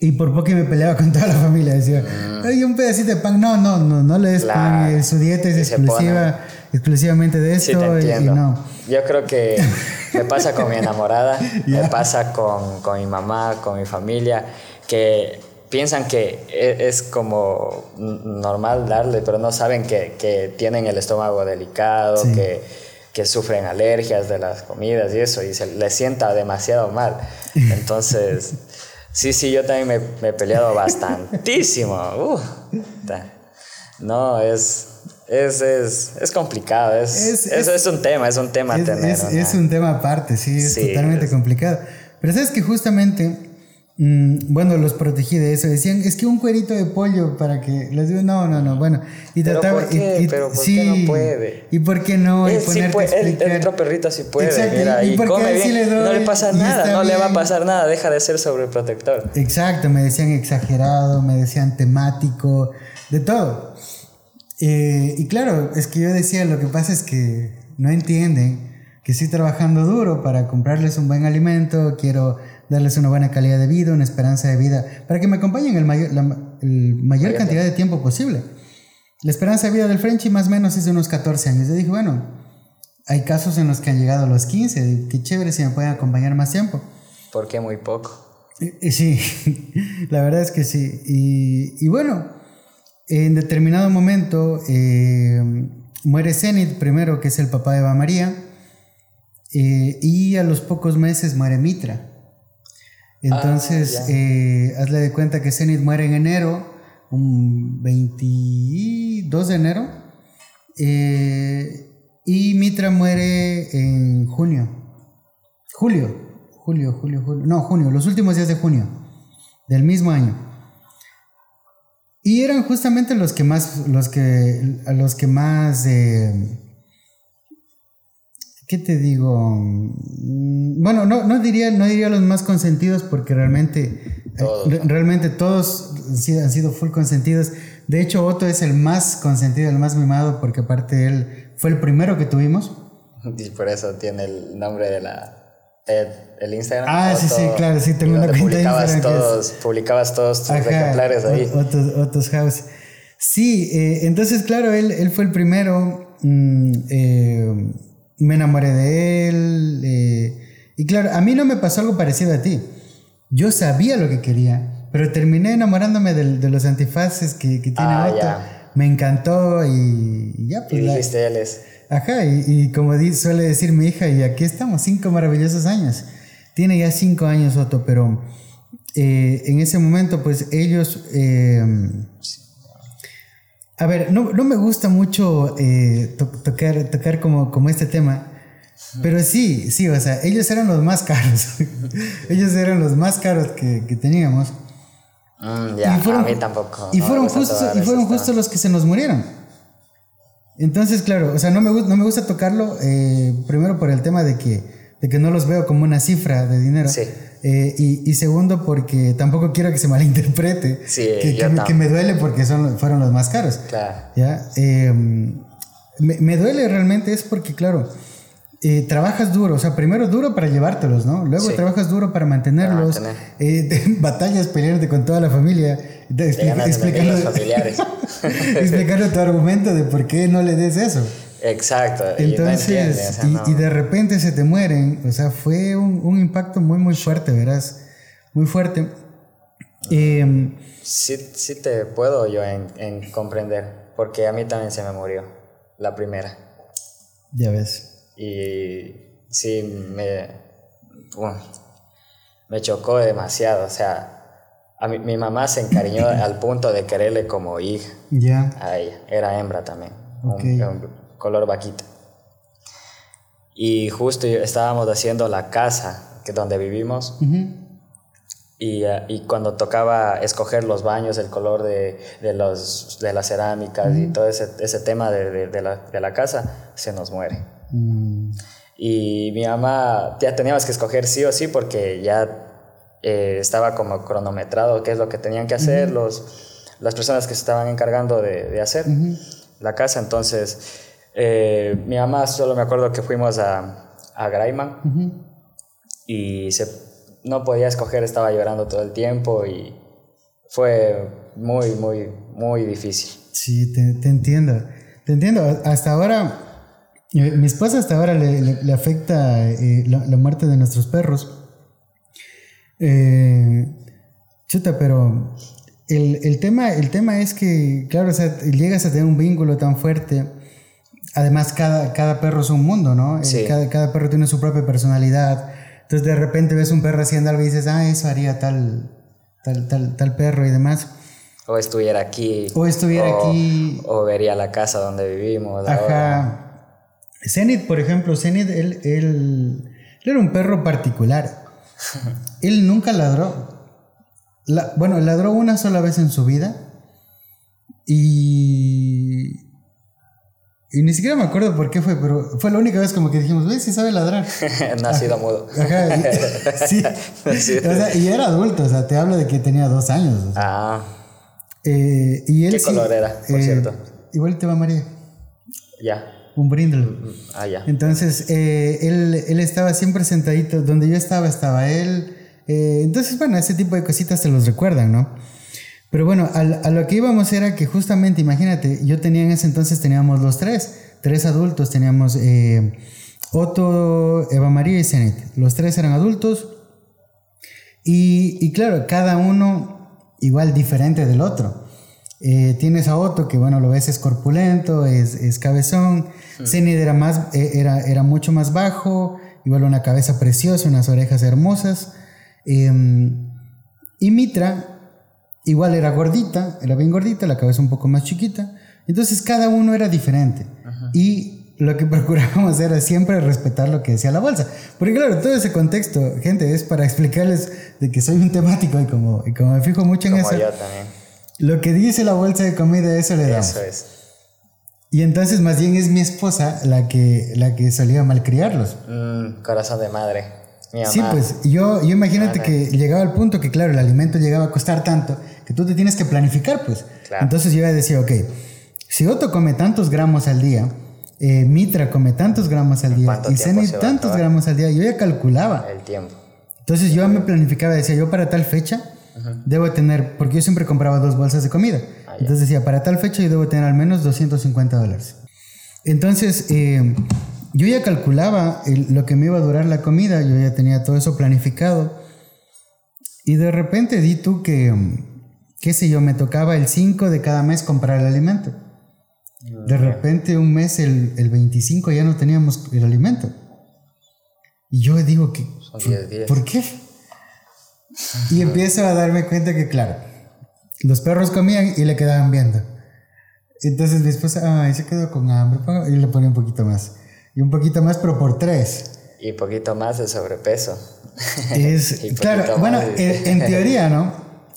Y por poco me peleaba con toda la familia. Decía, uh -huh. un pedacito de pan. No, no, no, no le des pan. Su dieta es exclusiva, exclusivamente de esto. Sí, y, y no. Yo creo que me pasa con mi enamorada, yeah. me pasa con, con, mi mamá, con mi familia, que piensan que e, es como normal darle, pero no saben que, que tienen el estómago delicado, sí. que, que, sufren alergias de las comidas y eso, y se les sienta demasiado mal. Entonces, sí, sí, yo también me, me he peleado bastantísimo. Uh, no, es es, es, es complicado, es, es, es, es, un tema, es un tema es, tener. Es, un tema aparte, sí, es sí, totalmente complicado. Pero sabes que justamente, mmm, bueno, los protegí de eso. Decían, es que un cuerito de pollo para que. Les digo, no, no, no, bueno. Y trataba. ¿Pero por qué? Y, y, ¿Pero por sí, qué no puede? ¿Y por qué no? Él, sí puede, el, el, otro perrito sí puede, Exacto. mira, y, y come bien. Sí le doy, no le pasa nada, no bien. le va a pasar nada, deja de ser sobreprotector. Exacto, me decían exagerado, me decían temático, de todo. Eh, y claro, es que yo decía, lo que pasa es que no entienden que estoy trabajando duro para comprarles un buen alimento, quiero darles una buena calidad de vida, una esperanza de vida, para que me acompañen el mayor, la el mayor cantidad de tiempo posible. La esperanza de vida del Frenchy más o menos es de unos 14 años. Yo dije, bueno, hay casos en los que han llegado a los 15, qué chévere si me pueden acompañar más tiempo. ¿Por qué muy poco? Sí, la verdad es que sí. Y, bueno, en determinado momento eh, muere Zenith primero, que es el papá de Eva María, eh, y a los pocos meses muere Mitra. Entonces, ah, eh, hazle de cuenta que Zenith muere en enero, un 22 de enero, y Mitra muere en junio. Julio. Julio, julio, julio. No, junio, los últimos días de junio del mismo año. Y eran justamente los que más, los que, los que más, eh, ¿qué te digo? Mm, bueno, no, no, diría, no diría los más consentidos porque realmente, todos. realmente todos han sido full consentidos. De hecho, Otto es el más consentido, el más mimado porque aparte él fue el primero que tuvimos. Y por eso tiene el nombre de la el Instagram. Ah, sí, sí, claro, sí, tengo una cuenta publicabas todos, publicabas todos tus ejemplares ahí. Otros House. Sí, eh, entonces, claro, él, él fue el primero. Mm, eh, me enamoré de él. Eh, y claro, a mí no me pasó algo parecido a ti. Yo sabía lo que quería, pero terminé enamorándome de, de los antifaces que, que tiene ah, Otto me encantó y, ya. Pues, y dijiste, él es. Ajá, y, como suele decir mi hija, y aquí estamos, cinco maravillosos años. Tiene ya cinco años Otto, pero eh, en ese momento, pues ellos... Eh, a ver, no, me gusta mucho eh, tocar, tocar como, como este tema, pero sí, sí, o sea, ellos eran los más caros. ellos eran los más caros que, que teníamos. Mm, ya, a mí tampoco. Y fueron, justo, y fueron justo los que se nos murieron. Entonces, claro, o sea, no me, no me gusta tocarlo, eh, primero por el tema de que, de que no los veo como una cifra de dinero. Sí. Eh, y, y, segundo, porque tampoco quiero que se malinterprete. Sí, que, que, me, duele porque son, fueron los más caros. Claro. ¿ya? Eh, me, me, duele realmente es porque, claro, eh, trabajas duro, o sea, primero duro para llevártelos, ¿no? Luego trabajas duro para mantenerlos, eh, batallas, pelearte con toda la familia, explicando, explicando tu argumento de por qué no le des eso. Exacto. Entonces, y, de repente se te mueren, o sea, fue un, impacto muy, muy fuerte, verás, muy fuerte. Em, sí, sí te puedo yo en, en comprender, porque a mí también se me murió la primera. Ya ves. Y sí, me, me chocó demasiado. O sea, a mi, mamá se encariñó al punto de quererle como hija ya a ella. Era hembra también, un, color vaquita. Y justo estábamos haciendo la casa que donde vivimos. y, eh, y, cuando tocaba escoger los baños, el color de, de, los, de las cerámicas y todo ese, ese tema de, de, la, de la casa, se nos muere. Mm. Y mi mamá, ya teníamos que escoger sí o sí porque ya eh, estaba como cronometrado qué es lo que tenían que hacer los, las personas que se estaban encargando de, de hacer la casa. Entonces, eh, mi mamá, solo me acuerdo que fuimos a, a Graiman y se, no podía escoger, estaba llorando todo el tiempo y fue muy, muy, muy difícil. Sí, te, te entiendo. Te entiendo. Hasta ahora mi esposa hasta ahora le, afecta eh, la, muerte de nuestros perros. Eh, chuta, pero el, tema, el tema es que, claro, o sea, llegas a tener un vínculo tan fuerte. Además, cada, cada perro es un mundo, ¿no? Eh, cada, cada, perro tiene su propia personalidad. Entonces, de repente ves un perro haciendo algo y dices, ah, eso haría tal, tal, tal, tal perro y demás. O estuviera aquí. O estuviera aquí. O vería la casa donde vivimos. Ajá. Zenith, por ejemplo, Zenith, él, él, era un perro particular. él nunca ladró. bueno, ladró una sola vez en su vida. Y. Y ni siquiera me acuerdo por qué fue, pero fue la única vez como que dijimos, ¿ves si sabe ladrar? Nacido mudo. sí. o sea, y era adulto, o sea, te hablo de que tenía dos años. Ah. Eh, y él ¿Qué color era, por eh, cierto? Igual te va María. Ya un brindle. Ah, ya. Entonces, eh, él, él, estaba siempre sentadito, donde yo estaba, estaba él. Eh, entonces, bueno, ese tipo de cositas se los recuerdan, ¿no? Pero bueno, a, a, lo que íbamos era que justamente, imagínate, yo tenía en ese entonces, teníamos los tres, tres adultos, teníamos eh, Otto, Eva María y Zenit. Los tres eran adultos. Y, y claro, cada uno igual diferente del otro. Eh, tienes a Otto, que bueno, lo ves es corpulento, es, es cabezón. Zenid era, más, eh, era, era mucho más bajo, igual una cabeza preciosa, unas orejas hermosas. Em, y Mitra, igual era gordita, era bien gordita, la cabeza un poco más chiquita. Entonces cada uno era diferente. Y lo que procurábamos era siempre respetar lo que decía la bolsa. Porque claro, todo ese contexto, gente, es para explicarles de que soy un temático y como, y como me fijo mucho en Como eso. yo también. Lo que dice la bolsa de comida, eso le damos. Eso es. Y entonces más bien es mi esposa la que, la que solía malcriarlos. Mm, corazón de madre. Mi. Sí, pues yo, yo imagínate Ajá. que llegaba al punto que, claro, el alimento llegaba a costar tanto que tú te tienes que planificar, pues. Claro. Entonces yo ya decía, ok, si Otto come tantos gramos al día, eh, Mitra come tantos gramos al día y a tantos gramos al día, yo ya calculaba. El tiempo. Entonces yo me planificaba, decía, yo para tal fecha debo tener, porque yo siempre compraba dos bolsas de comida. Ah. Entonces decía, para tal fecha yo debo tener al menos 250 dólares. Entonces eh, yo ya calculaba el- lo que me iba a durar la comida, yo ya tenía todo eso planificado. Y de repente di tú que, mm, qué sé yo, me tocaba el 5 de cada mes comprar el alimento. De repente un mes, el, el 25, ya no teníamos el alimento. Y yo digo que... Son 10 días. ¿Por qué? Y empiezo a darme cuenta que, claro, los perros comían y le quedaban viendo. Entonces mi esposa, ay, se quedó con hambre, y le ponía un poquito más. Y un poquito más, pero por tres. Y poquito más de sobrepeso. Es, claro, bueno, de- en, en teoría, ¿no?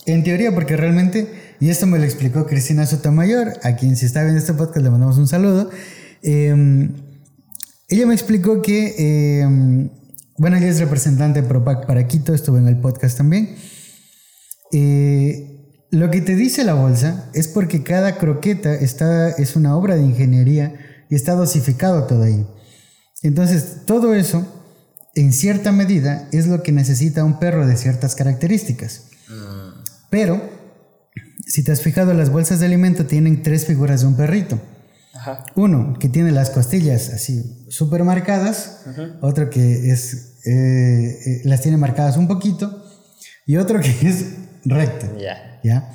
En teoría, porque realmente, y esto me lo explicó Cristina Sotomayor, a quien si está viendo este podcast le mandamos un saludo. eh, ella me explicó que, eh, bueno, ella es representante de Propac para Quito, estuvo en el podcast también. Eh, lo que te dice la bolsa es porque cada croqueta está, es una obra de ingeniería y está dosificado todo ahí. Entonces, todo eso, en cierta medida, es lo que necesita un perro de ciertas características. Pero, si te has fijado, las bolsas de alimento tienen tres figuras de un perrito. Ajá. Uno que tiene las costillas así súper marcadas, otro que es, eh, eh, las tiene marcadas un poquito y otro que es recto. Ya. ¿Ya?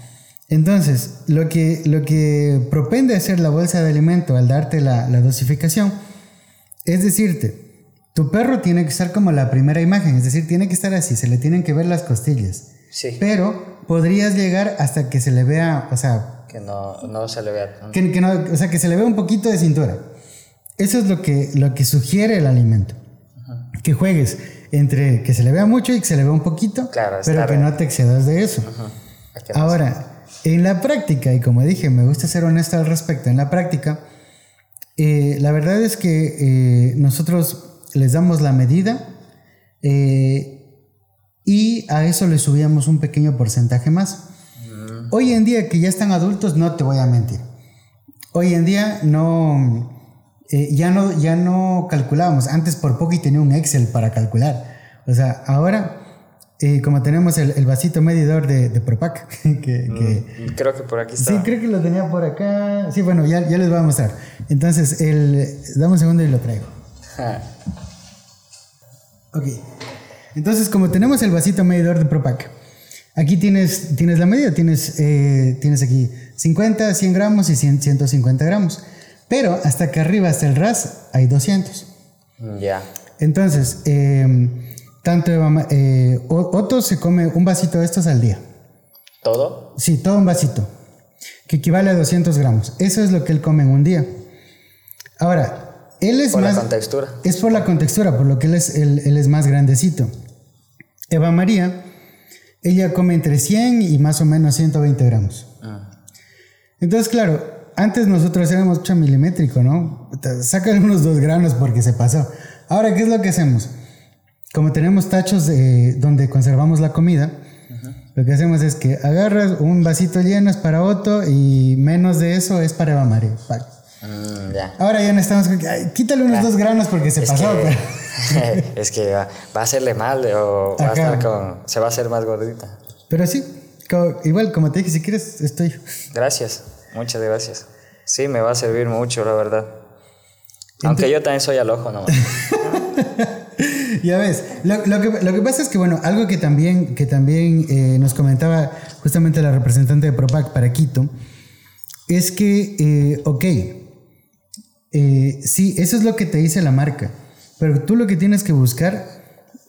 Entonces, lo que, lo que propende hacer la bolsa de alimento al darte la, la dosificación es decirte, tu perro tiene que estar como la primera imagen, es decir, tiene que estar así, se le tienen que ver las costillas. Sí. Pero podrías llegar hasta que se le vea, o sea, Que no, no se le vea que, que no, o sea, que se le vea un poquito de cintura. Eso es lo que, lo que sugiere el alimento. Que juegues entre que se le vea mucho y que se le vea un poquito, Claro, pero que bien. no te excedas de eso. Ahora, en la práctica, y como dije, me gusta ser honesto al respecto, en la práctica, eh, la verdad es que eh, nosotros les damos la medida eh, y a eso le subíamos un pequeño porcentaje más. Hoy en día que ya están adultos, no te voy a mentir. Hoy en día no, ya no, ya no calculábamos. Antes por poco y tenía un Excel para calcular. O sea, ahora, eh, como tenemos el, el vasito medidor de, de Propac, que, que- Mm, Creo que por aquí está. Sí, creo que lo tenía por acá. Sí, bueno, ya, ya les voy a mostrar. Entonces, el, dame un segundo y lo traigo. Ok. Entonces, como tenemos el vasito medidor de Propac, aquí tienes, tienes la medida, tienes, eh, tienes aquí 50, 100 gramos y 100, 150 gramos. Pero hasta acá arriba, hasta el RAS, hay 200. ya. Entonces, eh, tanto Eva Ma- eh, Otto se come un vasito de estos al día. ¿Todo? Sí, todo un vasito, que equivale a 200 gramos. Eso es lo que él come en un día. Ahora, él es Por más... la contextura. Es por la contextura, por lo que él es, él, él es más grandecito. Eva María, ella come entre 100 y más o menos 120 gramos. Ah. Entonces, claro, antes nosotros éramos 8 milimétrico, ¿no? Sácale unos dos granos porque se pasó. Ahora, ¿qué es lo que hacemos? Como tenemos tachos de- donde conservamos la comida, lo que hacemos es que agarras un vasito lleno es para Otto y menos de eso es para Eva María. Mm, ya. Ahora ya no estamos "Ay, quítale unos dos granos porque se Es pasó. que, pero- es que va, va a hacerle mal o va a Ajá. estar con. Se va a hacer más gordita. Pero sí, co- igual como te dije, si quieres, estoy. Gracias. Muchas gracias. Sí, me va a servir mucho, la verdad. Aunque yo también soy al ojo nomás. ya ves, lo, que, lo, que, pasa es que, bueno, algo que también, que también eh, nos comentaba justamente la representante de Propac para Quito, es que, eh, ok, eh, sí, eso es lo que te dice la marca, pero tú lo que tienes que buscar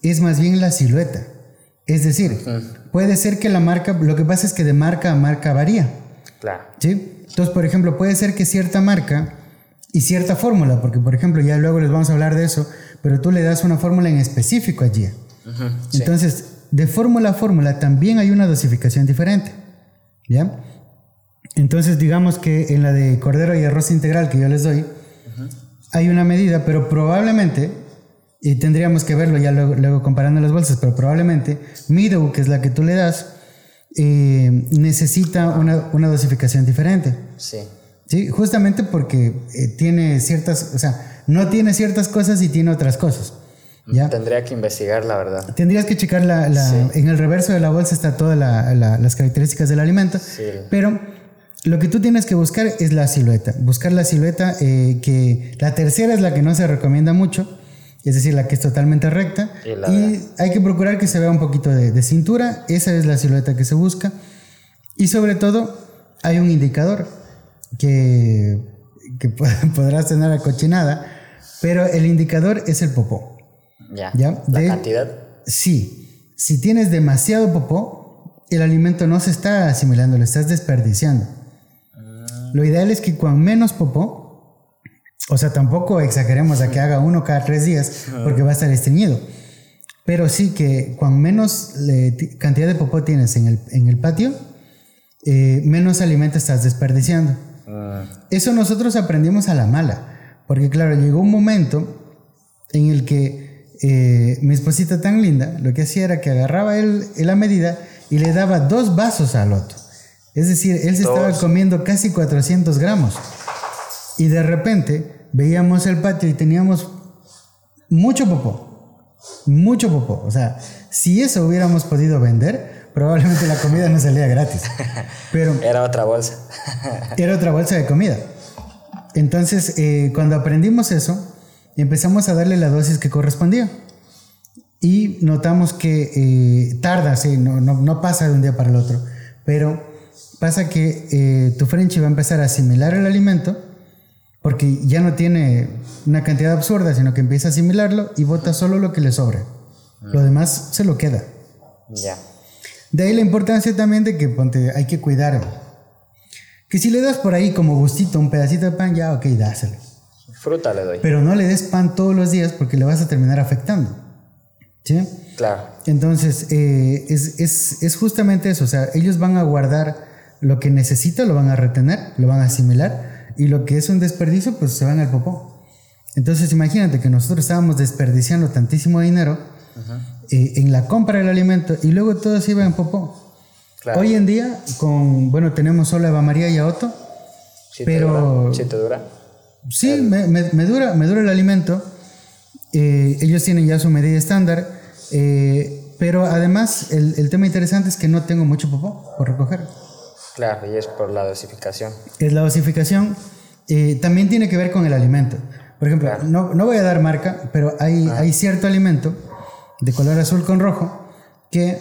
es más bien la silueta. Es decir, puede ser que la marca, lo que pasa es que de marca a marca varía. Claro. ¿Sí? Entonces, por ejemplo, puede ser que cierta marca y cierta fórmula, porque por ejemplo, ya luego les vamos a hablar de eso, pero tú le das una fórmula en específico allí. Entonces, de fórmula a fórmula también hay una dosificación diferente. ¿Ya? Entonces, digamos que en la de cordero y arroz integral que yo les doy, hay una medida, pero probablemente, y tendríamos que verlo ya luego, comparando las bolsas, pero probablemente Mido, que es la que tú le das, eh, necesita una, una, dosificación diferente. Sí. Sí, justamente porque eh, tiene ciertas, o sea, no tiene ciertas cosas y tiene otras cosas. ¿ya? Tendría que investigar, la verdad. Tendrías que checar la, en el reverso de la bolsa está todas las características del alimento, sí. pero lo que tú tienes que buscar es la silueta. Buscar la silueta, eh, que la tercera es la que no se recomienda mucho, es decir, la que es totalmente recta. Y, hay que procurar que se vea un poquito de, cintura. Esa es la silueta que se busca. Y sobre todo, hay un indicador que, que podrás tener cochinada, pero el indicador es el popó. Ya. ¿Ya? ¿La cantidad? Sí. Si tienes demasiado popó, el alimento no se está asimilando, lo estás desperdiciando. Lo ideal es que con menos popó, o sea, tampoco exageremos a que haga uno cada tres días porque va a estar estreñido. Pero sí que cuando menos cantidad de popó tienes en el, en el patio, eh, menos alimento estás desperdiciando. Ah. Eso nosotros aprendimos a la mala, porque claro, llegó un momento en el que eh, mi esposita tan linda lo que hacía era que agarraba él, la medida y le daba dos vasos al otro. Es decir, él se estaba comiendo casi 400 gramos. Y de repente veíamos el patio y teníamos mucho popó. Mucho popó. O sea, si eso hubiéramos podido vender, probablemente la comida no salía gratis. Pero era otra bolsa. era otra bolsa de comida. Entonces, eh, cuando aprendimos eso, empezamos a darle la dosis que correspondía. Y notamos que eh, tarda, sí, no, no, no pasa de un día para el otro. Pero pasa que eh, tu Frenchy va a empezar a asimilar el alimento porque ya no tiene una cantidad absurda, sino que empieza a asimilarlo y bota solo lo que le sobra. Lo demás se lo queda. Ya. De ahí la importancia también de que ponte, hay que cuidar. Que si le das por ahí como gustito un pedacito de pan, ya ok, dáselo. Fruta le doy. Pero no le des pan todos los días porque le vas a terminar afectando. ¿Sí? Claro. Entonces, eh, es, es, es justamente eso. O sea, ellos van a guardar lo que necesita lo van a retener, lo van a asimilar y lo que es un desperdicio pues se van al popó. Entonces imagínate que nosotros estábamos desperdiciando tantísimo dinero eh, en la compra del alimento y luego todo se iba en popó. Hoy en día, con, bueno, tenemos solo Eva María y a Otto, pero... Dura. ¿Sí te dura? Sí, me, me, dura, me dura el alimento. Eh, ellos tienen ya su medida estándar, eh, pero además el, el tema interesante es que no tengo mucho popó por recoger. Claro, y es por la dosificación. Es la dosificación. Eh, también tiene que ver con el alimento. Por ejemplo, no, no, voy a dar marca, pero hay, hay cierto alimento de color azul con rojo que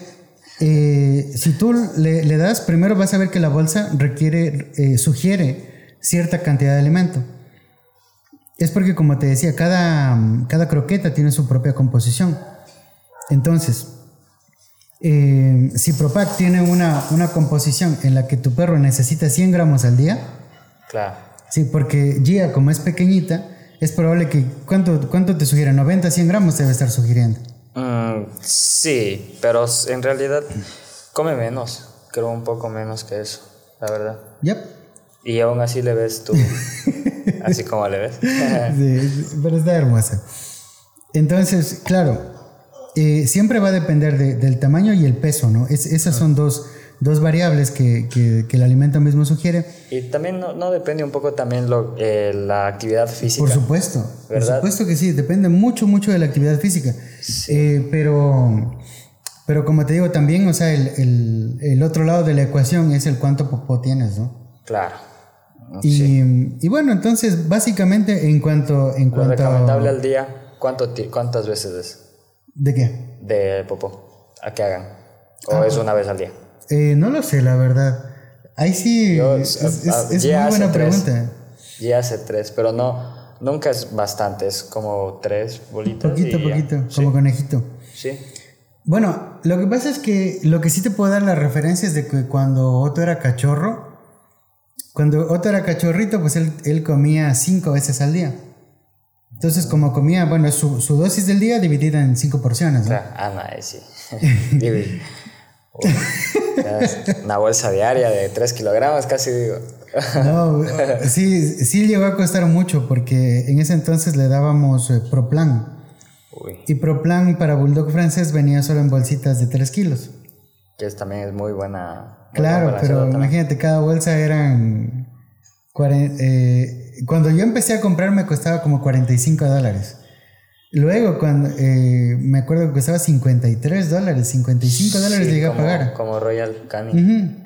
eh, si tú le, le, das, primero vas a ver que la bolsa requiere, eh, sugiere cierta cantidad de alimento. Es porque, como te decía, cada, cada croqueta tiene su propia composición. Entonces, eh, si Propac tiene una, una, composición en la que tu perro necesita 100 gramos al día, claro. Sí, porque Gia, como es pequeñita, es probable que. ¿Cuánto, cuánto te sugiere? ¿90, 100 gramos debe estar sugiriendo? Mm, sí, pero en realidad come menos. Creo un poco menos que eso, la verdad. Yep. Y aún así le ves tú, así como le ves. sí, pero está hermosa. Entonces, claro, eh, siempre va a depender del tamaño y el peso, ¿no? esas son dos, dos variables que, que, el alimento mismo sugiere. Y también no, depende un poco también lo, eh, la actividad física. Por supuesto, por supuesto que sí, depende mucho, mucho de la actividad física. Eh, pero, pero como te digo, también, o sea, el, el, el, otro lado de la ecuación es el cuánto popó tienes, ¿no? Claro. Y, y bueno, entonces, básicamente, en cuanto... En lo recomendable al día, ¿cuánto, ¿cuántas veces es? ¿De qué? De popó, a que hagan. ¿O es una vez al día? Eh, no lo sé, la verdad. Ahí sí es, es, ah, es muy buena pregunta. Ya hace tres, pero no, nunca es bastante, es como tres bolitas. Poquito, y ya. poquito, Sí, como conejito. sí. Bueno, lo que pasa es que lo que sí te puedo dar la referencia es de que cuando Otto era cachorro, cuando Otto era cachorrito, pues él, él comía cinco veces al día. Entonces, como comía, bueno, su, su dosis del día dividida en cinco porciones, O ¿no? sea, ah, no, sí. una bolsa diaria de tres kilogramos, casi digo. No, sí, sí llegó a costar mucho porque en ese entonces le dábamos eh, Proplan. Uy, Y Proplan para Bulldog francés venía solo en bolsitas de 3 kilos. que es, también es muy buena. muy Claro, pero también. imagínate, cada bolsa eran... cuaren- eh, cuando yo empecé a comprar me costaba como 45 dólares. Luego, cuando eh, me acuerdo que costaba 53 dólares, 55 dólares Sí, llegué como, a pagar. Como Royal Canin.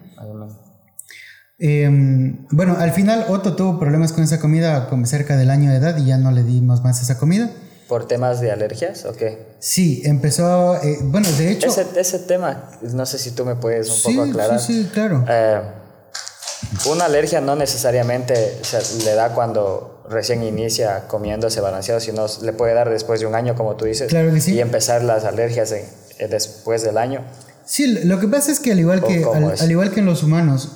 Em, bueno, al final Otto tuvo problemas con esa comida como cerca del año de edad y ya no le dimos más esa comida. ¿Por temas de alergias o qué? Sí, empezó, eh, bueno, de hecho... Ese, ese tema, no sé si tú me puedes un sí, poco aclarar. sí, sí, claro. Eh, una alergia no necesariamente se le da cuando recién inicia comiéndose balanceado, sino le puede dar después de un año, como tú dices, Claro que sí. y empezar las alergias en- eh, después del año. Sí, lo que pasa es que al igual ¿O que, al, igual que en los humanos,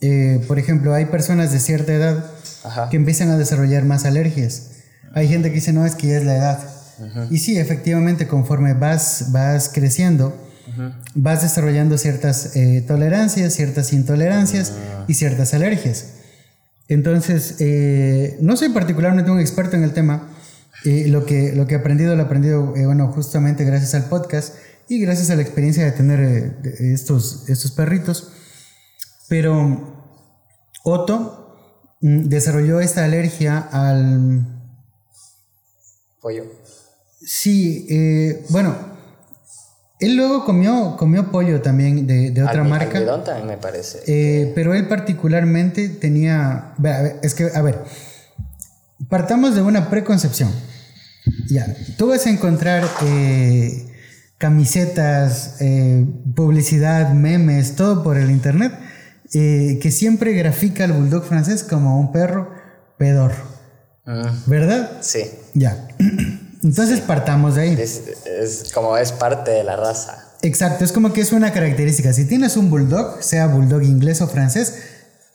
eh, por ejemplo, hay personas de cierta edad Ajá. que empiezan a desarrollar más alergias. Hay gente que dice, no, es que ya es la edad. Y sí, efectivamente, conforme vas, vas creciendo, vas desarrollando ciertas eh, tolerancias, ciertas intolerancias y ciertas alergias. Entonces, eh, no soy particularmente un experto en el tema. Eh, lo, que, lo que he aprendido, lo he aprendido, eh, bueno, justamente gracias al podcast y gracias a la experiencia de tener eh, estos, estos perritos. Pero Otto mm, desarrolló esta alergia al... Pollo. Sí, eh, bueno, él luego comió, comió pollo también de, de otra Almi- marca. Almidón también me parece. Eh, pero él particularmente tenía. ver, Es que, a ver, partamos de una preconcepción. Ya, tú vas a encontrar eh, camisetas, eh, publicidad, memes, todo por el internet, que siempre grafica al bulldog francés como un perro pedorro, Mm, ¿verdad? sí. Ya. Entonces partamos de ahí. Es, es como es parte de la raza. Exacto, es como que es una característica. Si tienes un bulldog, sea bulldog inglés o francés,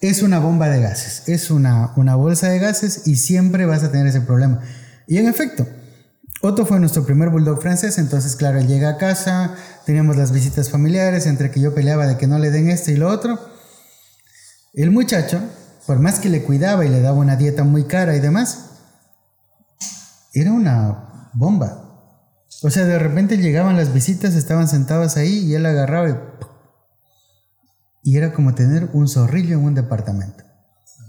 es una bomba de gases, es una, una bolsa de gases y siempre vas a tener ese problema. Y en efecto, Otto fue nuestro primer bulldog francés, entonces claro, él llega a casa, teníamos las visitas familiares, entre que yo peleaba de que no le den esto y lo otro. El muchacho, por más que le cuidaba y le daba una dieta muy cara y demás, era una bomba. O sea, de repente llegaban las visitas, estaban sentados ahí y él agarraba y... Y era como tener un zorrillo en un departamento.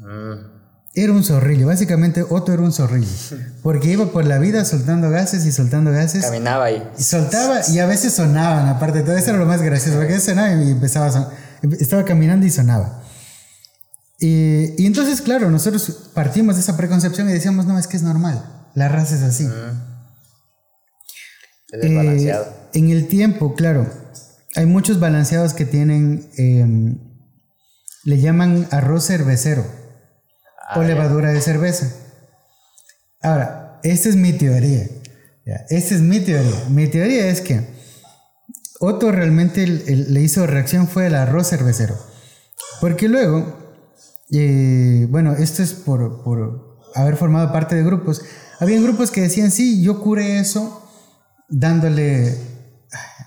Mm, Era un zorrillo, básicamente Otto era un zorrillo. Porque iba por la vida soltando gases y soltando gases. Caminaba ahí. Y soltaba y a veces sonaban, aparte de todo eso era lo más gracioso, porque sonaba y empezaba a son- estaba caminando y sonaba. Y, y entonces, claro, nosotros partimos de esa preconcepción y decíamos, no, es que es normal, la raza es así. Desbalanceado. Eh, en el tiempo, claro, hay muchos balanceados que tienen, eh, le llaman arroz cervecero Ah, o levadura de cerveza. Ahora, esta es mi teoría. Esta es mi teoría. Mi teoría es que Otto realmente el- el- le hizo reacción fue el arroz cervecero. Porque luego, eh, bueno, esto es por, por haber formado parte de grupos. Habían grupos que decían, sí, yo curé eso dándole...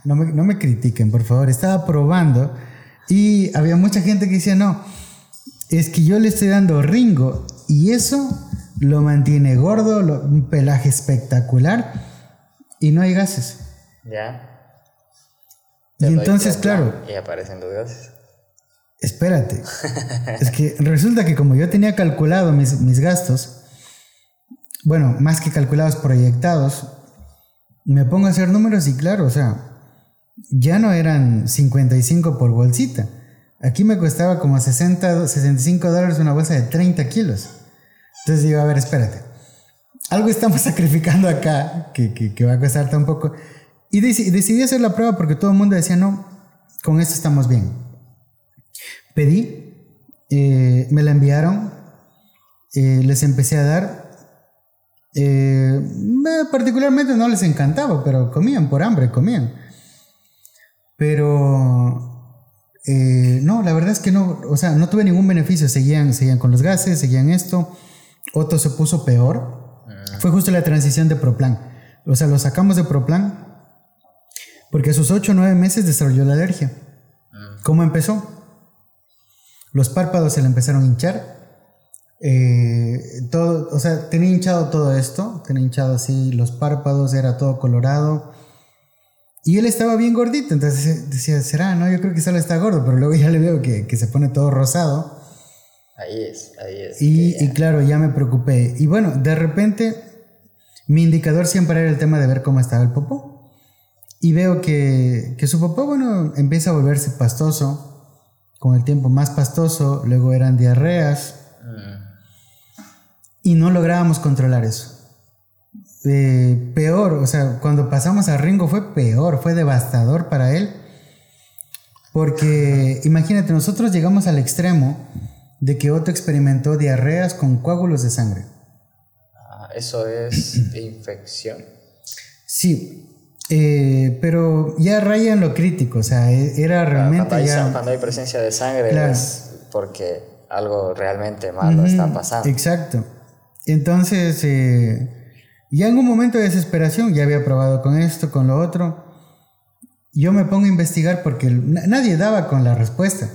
No me, no me critiquen, por favor. Estaba probando y había mucha gente que decía, no, es que yo le estoy dando ringo y eso lo mantiene gordo, lo- un pelaje espectacular y no hay gases. Ya. Y Te entonces, claro, Y aparecen los gases. espérate. es que resulta que como yo tenía calculado mis, mis gastos, bueno, más que calculados, proyectados, me pongo a hacer números y claro, o sea, ya no eran 55 por bolsita. Aquí me costaba como 60, 65 dólares una bolsa de 30 kilos. Entonces digo, a ver, espérate. Algo estamos sacrificando acá que, que, va a costar tan poco. Y decidí hacer la prueba porque todo el mundo decía, no, con esto estamos bien. Pedí, eh, me la enviaron, eh, les empecé a dar. Eh, particularmente no les encantaba, pero comían por hambre, comían. Pero no, la verdad es que no, o sea, no tuve ningún beneficio. Seguían, seguían con los gases, seguían esto. Otto se puso peor. Ah. Fue justo la transición de Proplan. O sea, lo sacamos de Proplan porque a sus 8 o 9 meses desarrolló la alergia. Ah. ¿Cómo empezó? Los párpados se le empezaron a hinchar. Eh, todo, o sea, tenía hinchado todo esto, tenía hinchado así los párpados, era todo colorado. Y él estaba bien gordito, entonces decía, será, no, yo creo que solo está gordo, pero luego ya le veo que, que se pone todo rosado. Ahí es, ahí es. Y, y, claro, ya me preocupé. Y bueno, de repente, mi indicador siempre era el tema de ver cómo estaba el popó. Y veo que, que su popó, bueno, empieza a volverse pastoso con el tiempo más pastoso, luego eran diarreas y no lográbamos controlar eso. Eh, peor, o sea, cuando pasamos a Ringo fue peor, fue devastador para él, porque imagínate, nosotros llegamos al extremo de que Otto experimentó diarreas con coágulos de sangre. Ah, eso es infección. Sí, eh, pero ya raya en lo crítico, o sea, e, era realmente cuando hay, ya... Cuando hay presencia de sangre es porque algo realmente malo está pasando. Exacto. Entonces, eh, ya en un momento de desesperación, ya había probado con esto, con lo otro, yo me pongo a investigar porque nadie daba con la respuesta.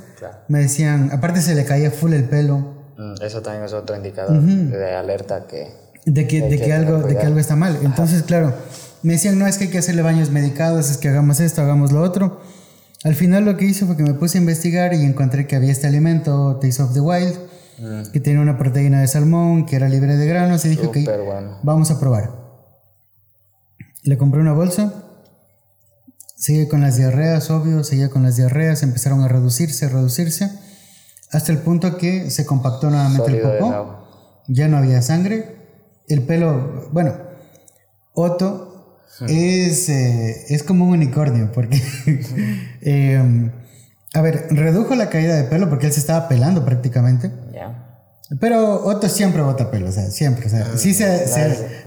Me decían, aparte se le caía full el pelo. Mm, eso también es otro indicador de alerta que... De que, de que, algo, de que algo está mal. Entonces, claro me decían, no, es que hay que hacerle baños medicados, es que hagamos esto, hagamos lo otro. Al final lo que hice fue que me puse a investigar y encontré que había este alimento, Taste of the Wild, mm. que tenía una proteína de salmón, que era libre de granos, y dije, que vamos a probar. Le compré una bolsa, seguí con las diarreas, obvio, seguía con las diarreas, empezaron a reducirse, a reducirse, hasta el punto que se compactó nuevamente el popó, ya no había sangre, el pelo, bueno, Otto es, eh, es como un unicornio, porque, em, a ver, redujo la caída de pelo porque él se estaba pelando prácticamente. Pero Otto siempre bota pelo, o sea, siempre. O sea, sí se,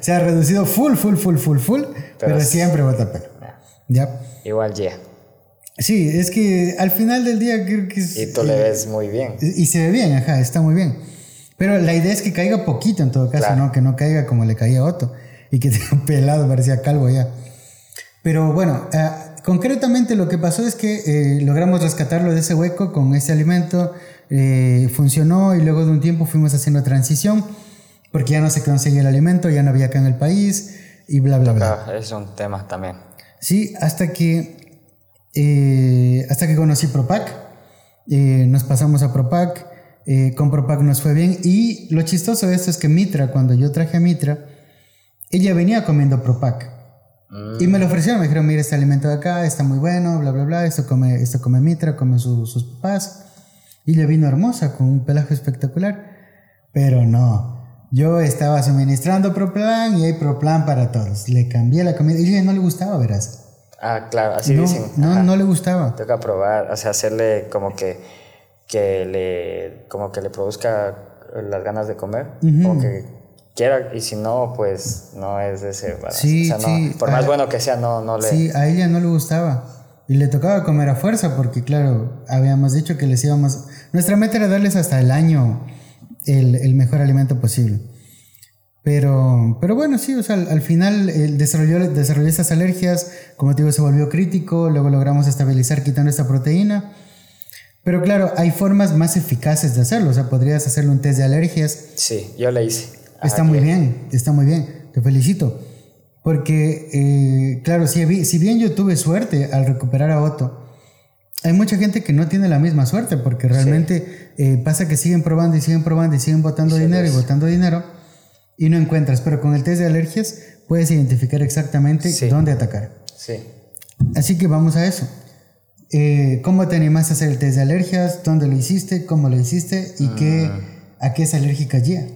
se, ha reducido full, full, full, full, full, pero, siempre bota pelo. ¿Ya? Igual ya. Sí, es que al final del día creo que es... Y tú le ves muy bien. Y, se ve bien, ajá, está muy bien. Pero la idea es que caiga poquito en todo caso, ¿no? Que no caiga como le caía a Otto y que tenía pelado, parecía calvo ya. Pero bueno, eh, concretamente lo que pasó es que eh, logramos rescatarlo de ese hueco con ese alimento, eh, funcionó y luego de un tiempo fuimos haciendo transición porque ya no se conseguía el alimento, ya no había acá en el país y bla, bla, bla. Es un tema también. Sí, hasta que, hasta que conocí Propac, nos pasamos a Propac, con Propac nos fue bien y lo chistoso de esto es que Mitra, cuando yo traje a Mitra, ella venía comiendo Propac. Y me lo ofrecieron, me dijeron, mira, este alimento de acá está muy bueno, bla, bla, bla, esto come, esto come Mitra, come sus papás. Y le vino hermosa, con un pelaje espectacular. Pero no, yo estaba suministrando Proplan y hay Proplan para todos. Le cambié la comida y a ella no le gustaba, verás. Ah, claro, así no, dicen. No, no le gustaba. Toca probar, o sea, hacerle como que, que le, como que le produzca las ganas de comer. Como que quiera y si no, pues no es de ese Sí, por más bueno que sea, no, no le... Sí, a ella no le gustaba. Y le tocaba comer a fuerza porque, claro, habíamos dicho que les íbamos... Nuestra meta era darles hasta el año el, el mejor alimento posible. Pero, pero bueno, sí, o sea, al, final el desarrolló, desarrolló estas alergias, como te digo, se volvió crítico, luego logramos estabilizar quitando esta proteína. Pero claro, hay formas más eficaces de hacerlo, o sea, podrías hacerle un test de alergias. Sí, yo le hice. Está muy bien, está muy bien. Te felicito. Porque, eh, claro, si, si bien yo tuve suerte al recuperar a Otto, hay mucha gente que no tiene la misma suerte porque realmente eh, pasa que siguen probando y siguen probando y siguen botando dinero y botando dinero y no encuentras. Pero con el test de alergias puedes identificar exactamente dónde atacar. Sí. Así que vamos a eso. Eh, ¿Cómo te animaste a hacer el test de alergias? ¿Dónde lo hiciste? ¿Cómo lo hiciste? ¿Y qué, mm. a qué es alérgica Gia?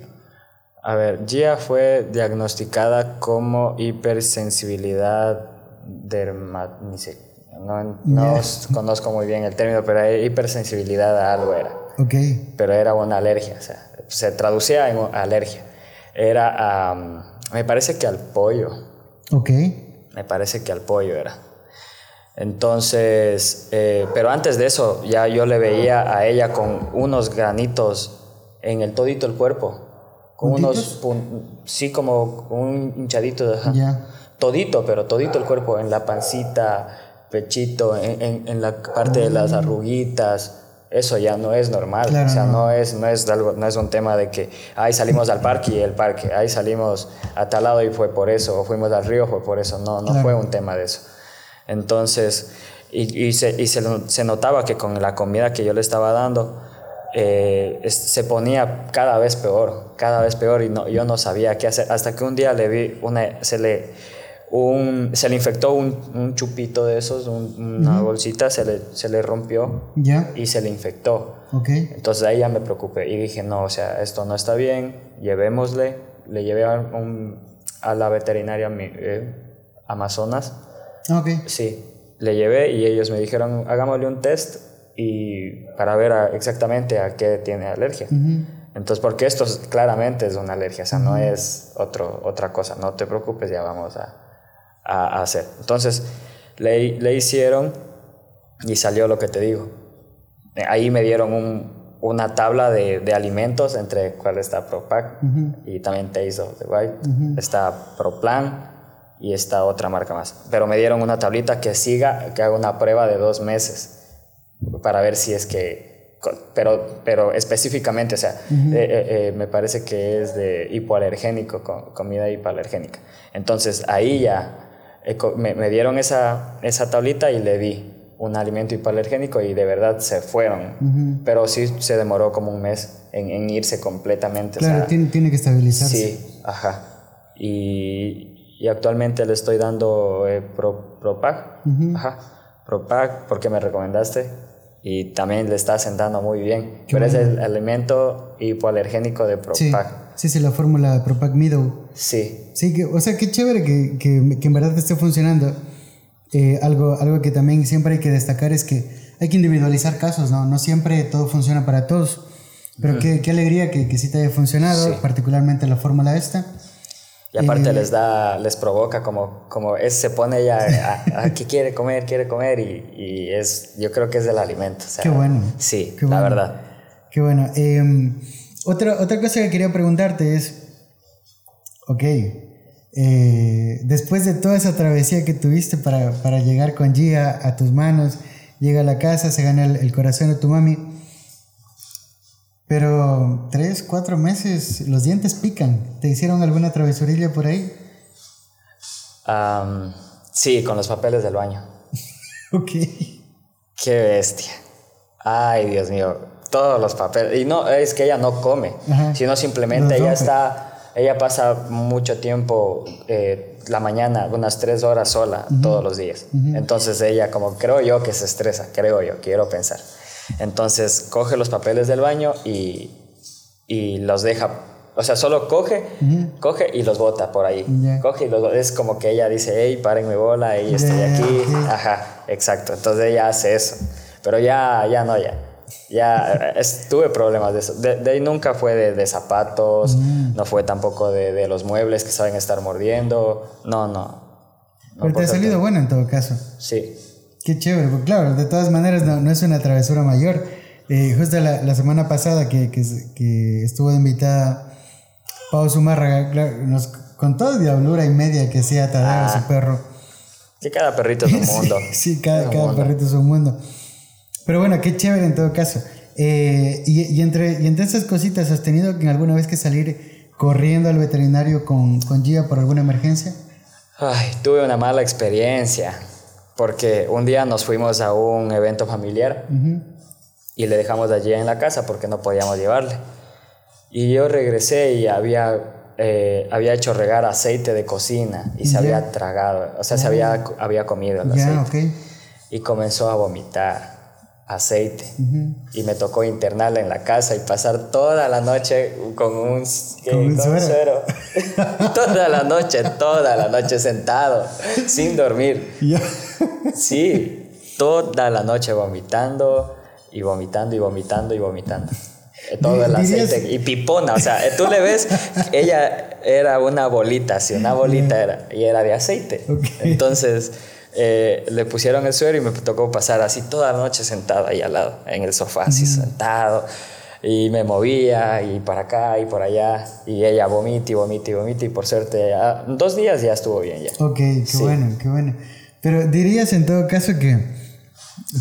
A ver, Gia fue diagnosticada como hipersensibilidad derma, no, no conozco muy bien el término, pero hipersensibilidad a algo era. Ok. Pero era una alergia, o sea, se traducía en alergia. Era, me parece que al pollo. Ok. Me parece que al pollo era. Entonces, eh, pero antes de eso, ya yo le veía a ella con unos granitos en el todito el cuerpo. Con unos, sí, como un hinchadito. Todito, pero todito el cuerpo, en la pancita, pechito, en, en, la parte de las mm. arruguitas. Eso ya no es normal. o sea, no. es, no, es algo, no es un tema de que, ahí salimos al parque y el parque, ahí salimos a tal lado y fue por eso, o fuimos al río, fue por eso. No, no fue un tema de eso. Entonces, y, y, se, y se, se, notaba que con la comida que yo le estaba dando, eh, se ponía cada vez peor, cada vez peor, y no, yo no sabía qué hacer. Hasta que un día le vi, una, se, le, un, se le infectó un, un chupito de esos, una bolsita, se le, se le rompió y se le infectó. Okay. Entonces ahí ya me preocupé y dije, no, o sea, esto no está bien, llevémosle. Le llevé a, a la veterinaria eh, Amazonas Ah, sí, le llevé y ellos me dijeron, hagámosle un test y para ver exactamente a qué tiene alergia. Entonces, porque esto claramente es una alergia, o sea, no es otro, otra cosa, no te preocupes, ya vamos a, a, hacer. Entonces, le, le, hicieron y salió lo que te digo. Ahí me dieron un, una tabla de, de, alimentos, entre cuál está ProPac y también Taste of the White, está ProPlan, y esta otra marca más. Pero me dieron una tablita que siga, que haga una prueba de dos meses para ver si es que, pero, pero específicamente, o sea, eh, eh, eh, me parece que es de hipoalergénico, comida hipoalergénica. Entonces ahí ya me, me, dieron esa, esa tablita y le di un alimento hipoalergénico y de verdad se fueron. Pero sí se demoró como un mes en, en irse completamente. Claro, tiene, tiene que estabilizarse. Sí, ajá. Y, y actualmente le estoy dando eh, Pro, Propag. Ajá. Propag porque me recomendaste y también le está sentando muy bien. Pero es el alimento hipoalergénico de Propag. Sí, sí, la fórmula Propag Middle. Sí. Sí, que, o sea, qué chévere que, que, que en verdad esté funcionando. Eh, algo, algo que también siempre hay que destacar es que hay que individualizar casos, ¿no? No siempre todo funciona para todos. Pero qué, qué, alegría que, que sí te haya funcionado, particularmente la fórmula esta. Y aparte les da, les provoca como, como es, se pone ya a, que quiere comer, quiere comer y, y, es, yo creo que es del alimento. Qué bueno. Sí, la verdad. Qué bueno. Em, otra, otra cosa que quería preguntarte es, ok, eh, después de toda esa travesía que tuviste para, para, llegar con Gia a tus manos, llega a la casa, se gana el, el corazón de tu mami, pero tres, cuatro meses, los dientes pican. ¿Te hicieron alguna travesurilla por ahí? sí, con los papeles del baño. ok. Qué bestia. Ay, Dios mío. Todos los papeles. Y no, es que ella no come, sino simplemente ella está, ella pasa mucho tiempo, eh, la mañana, unas tres horas sola todos los días. Entonces ella, como creo yo que se estresa, creo yo, quiero pensar. Entonces coge los papeles del baño y, y los deja, o sea, solo coge, coge y los bota por ahí. Coge y los Es como que ella dice, hey, párenme bola, y estoy aquí. Ajá, exacto. Entonces ella hace eso. Pero ya, ya no, ya. Ya tuve problemas de eso. De, ahí nunca fue de, zapatos, no fue tampoco de, los muebles que saben estar mordiendo. No, no. Pero te ha salido bueno en todo caso. Sí. Qué chévere, porque claro, de todas maneras no, es una travesura mayor. Eh, justo la, la, semana pasada que, que, estuvo invitada Pau Zumárraga, nos contó diablura y media que hacía Tadeo, ah, su perro. Que cada perrito es un mundo. sí, cada, cada perrito es un mundo. Pero bueno, qué chévere en todo caso. Eh, y, y, entre, y entre esas cositas, ¿has tenido alguna vez que salir corriendo al veterinario con, con Gia por alguna emergencia? Ay, tuve una mala experiencia porque un día nos fuimos a un evento familiar y le dejamos allí en la casa porque no podíamos llevarle. Y yo regresé y había, eh, había hecho regar aceite de cocina y se había tragado, o sea, se había, había comido el aceite. Y comenzó a vomitar. Aceite y me tocó internarla en la casa y pasar toda la noche con un, Con un suero. toda la noche, toda la noche sentado, sin dormir. Sí, toda la noche vomitando y vomitando y vomitando y vomitando. Eh, Todo el aceite y pipona, o sea, eh, tú le ves, ella era una bolita, así, una bolita era, y era de aceite. Entonces eh, le pusieron el suero y me tocó pasar así toda la noche sentado ahí al lado, en el sofá, así sentado. Y me movía y para acá y por allá. Y ella vomita y vomita y vomita. Y por suerte, dos días ya estuvo bien ya. Ok, qué Sí. bueno, qué bueno. Pero dirías en todo caso que,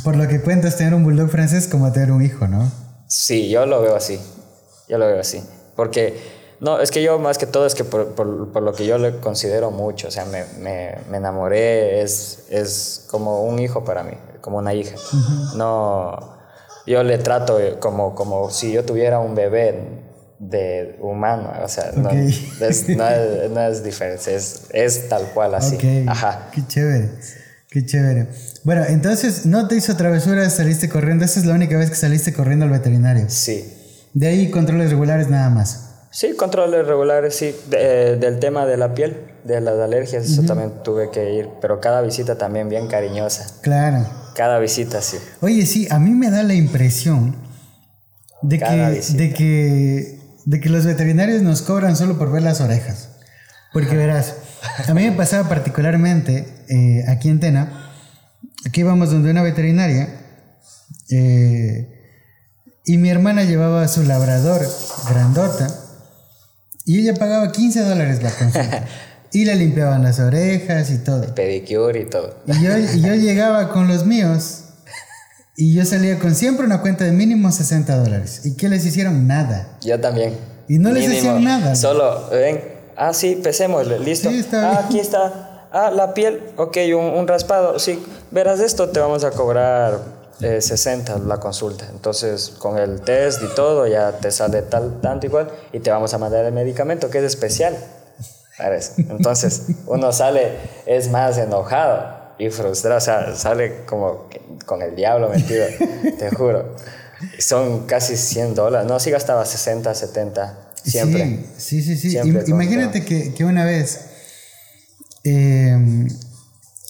por lo que cuentas, tener un bulldog francés como tener un hijo, ¿no? Sí, yo lo veo así. Yo lo veo así. Porque, no, es que yo más que todo es que por, por- por lo que yo le considero mucho, o sea, me, me, me enamoré, es, es como un hijo para mí, como una hija. No, yo le trato como, como si yo tuviera un bebé de humano, o sea, no, es, no, es, no es diferente, es, es tal cual así. Ok, Ajá. qué chévere, qué chévere. Bueno, entonces no te hizo travesuras, saliste corriendo. Esa es la única vez que saliste corriendo al veterinario. Sí. De ahí controles regulares nada más. Sí, controles regulares, sí. De- eh, del tema de la piel, de las alergias, eso también tuve que ir. Pero cada visita también bien cariñosa. Claro. Cada visita, sí. Oye, sí, a mí me da la impresión de Cada que, visita. de que de que los veterinarios nos cobran solo por ver las orejas. Porque verás, a mí me pasaba particularmente eh, aquí en Tena, aquí íbamos donde una veterinaria eh, y mi hermana llevaba su labrador grandota y ella pagaba 15 dólares la consulta y le limpiaban las orejas y todo. Pedicure y todo. Y yo, y yo llegaba con los míos y yo salía con siempre una cuenta de mínimo 60 dólares. ¿Y qué les hicieron? Nada. Yo también. Y no les decían nada. Solo, ven, ah, sí, pesémosle, listo. Sí, está ah, aquí está. Ah, la piel, ok, un, un raspado. Sí, verás esto, te vamos a cobrar eh, 60 la consulta. Entonces, con el test y todo, ya te sale tal, tanto igual y te vamos a mandar el medicamento que es especial. para eso. Entonces, uno sale, es más enojado y frustrado, o sea, sale como con el diablo metido, te juro. Son casi 100 dólares, no, sí gastaba 60, 70, siempre. Sí, sí, sí. sí. Siempre imagínate que, que una vez. eh,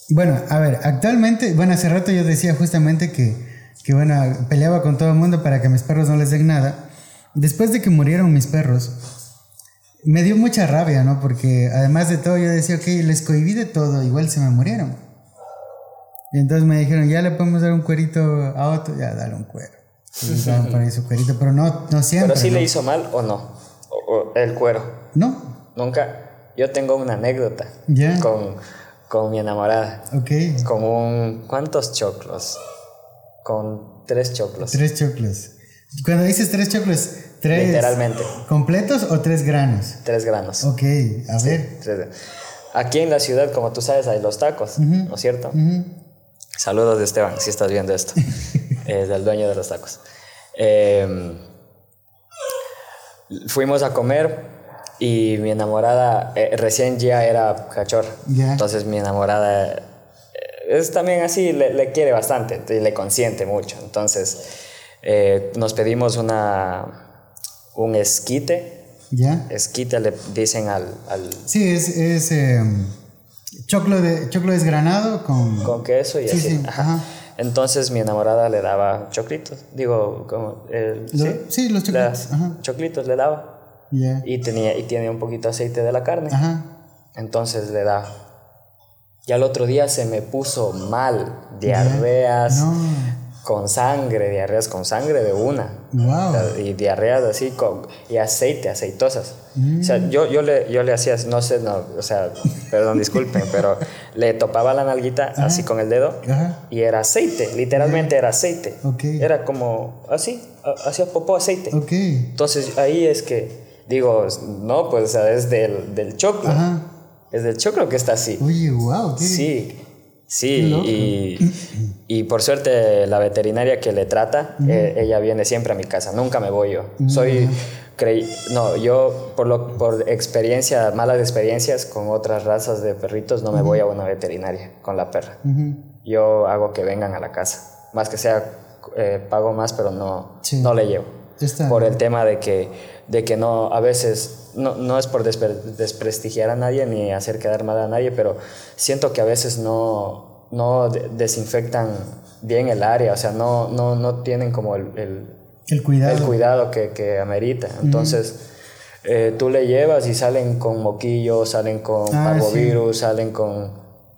bueno, a ver, actualmente, bueno, hace rato yo decía justamente que, que, bueno, peleaba con todo el mundo para que a mis perros no les den nada. Después de que murieron mis perros, me dio mucha rabia, ¿no? Porque además de todo, yo decía, ok, les cohibí de todo, igual se me murieron. Y entonces me dijeron, ya le podemos dar un cuerito a otro, ya dale un cuero. Y les daban por ahí su cuerito, pero no, no siempre. Pero sí ¿no? le hizo mal o no, o, o el cuero. No, Nunca. Yo tengo una anécdota Ya. con, con mi enamorada. ok. Con un. ¿Cuántos choclos? Con tres choclos. Tres choclos. Cuando dices tres choclos, tres. Literalmente. ¿Completos o tres granos? Tres granos. Ok, a ver. Tres- Aquí en la ciudad, como tú sabes, hay los tacos, ¿no es cierto? Saludos de Esteban, si estás viendo esto. es el dueño de los tacos. Eh, fuimos a comer y mi enamorada, eh, recién ya era cachorra. Ya. Entonces mi enamorada eh, es también así, le, le quiere bastante y le consiente mucho. Entonces eh, nos pedimos una, un esquite. ¿Ya? Esquite le dicen al, al Sí, es, es em, choclo, de, choclo desgranado con... con queso y Sí, así. sí, Ajá. ajá. Entonces mi enamorada le daba choclitos, digo, como Lo- sí, sí, los choclitos, ajá. choclitos le daba Ya. y tenía y tiene un poquito de aceite de la carne, Ajá. entonces le da. Y al otro día se me puso mal, diarreas No. con sangre, diarreas con sangre de una. Wow. O y diarreas así con y aceite, aceitosas. O Mm. sea, yo, yo, le, yo le hacía, no sé, no, o sea, perdón, disculpen, pero le topaba la nalguita así con el dedo Ajá. y era aceite, literalmente era aceite. Ok. Era como así, ha- hacía popó aceite. Ok. Entonces ahí es que digo, no, pues o sea, es del, del choclo. Ajá. Es del choclo que está así. Oye, wow. qué- Sí, sí, Qué y, y por suerte la veterinaria que le trata, eh, ella viene siempre a mi casa, nunca me voy yo. Soy, creí, no, yo por, lo, por experiencia, malas experiencias con otras razas de perritos, no me voy a una veterinaria con la perra. Yo hago que vengan a la casa, más que sea eh, pago más, pero no, Sí. no le llevo. Está- Por el tema de que, de que no, a veces, no, no es por despre- desprestigiar a nadie ni hacer quedar mal a nadie, pero siento que a veces no, no de- desinfectan bien el área, o sea, no, no, no tienen como el, el, El cuidado. el cuidado que, que amerita. Entonces, eh, tú le llevas y salen con moquillo, salen con Ah, parvovirus, salen con...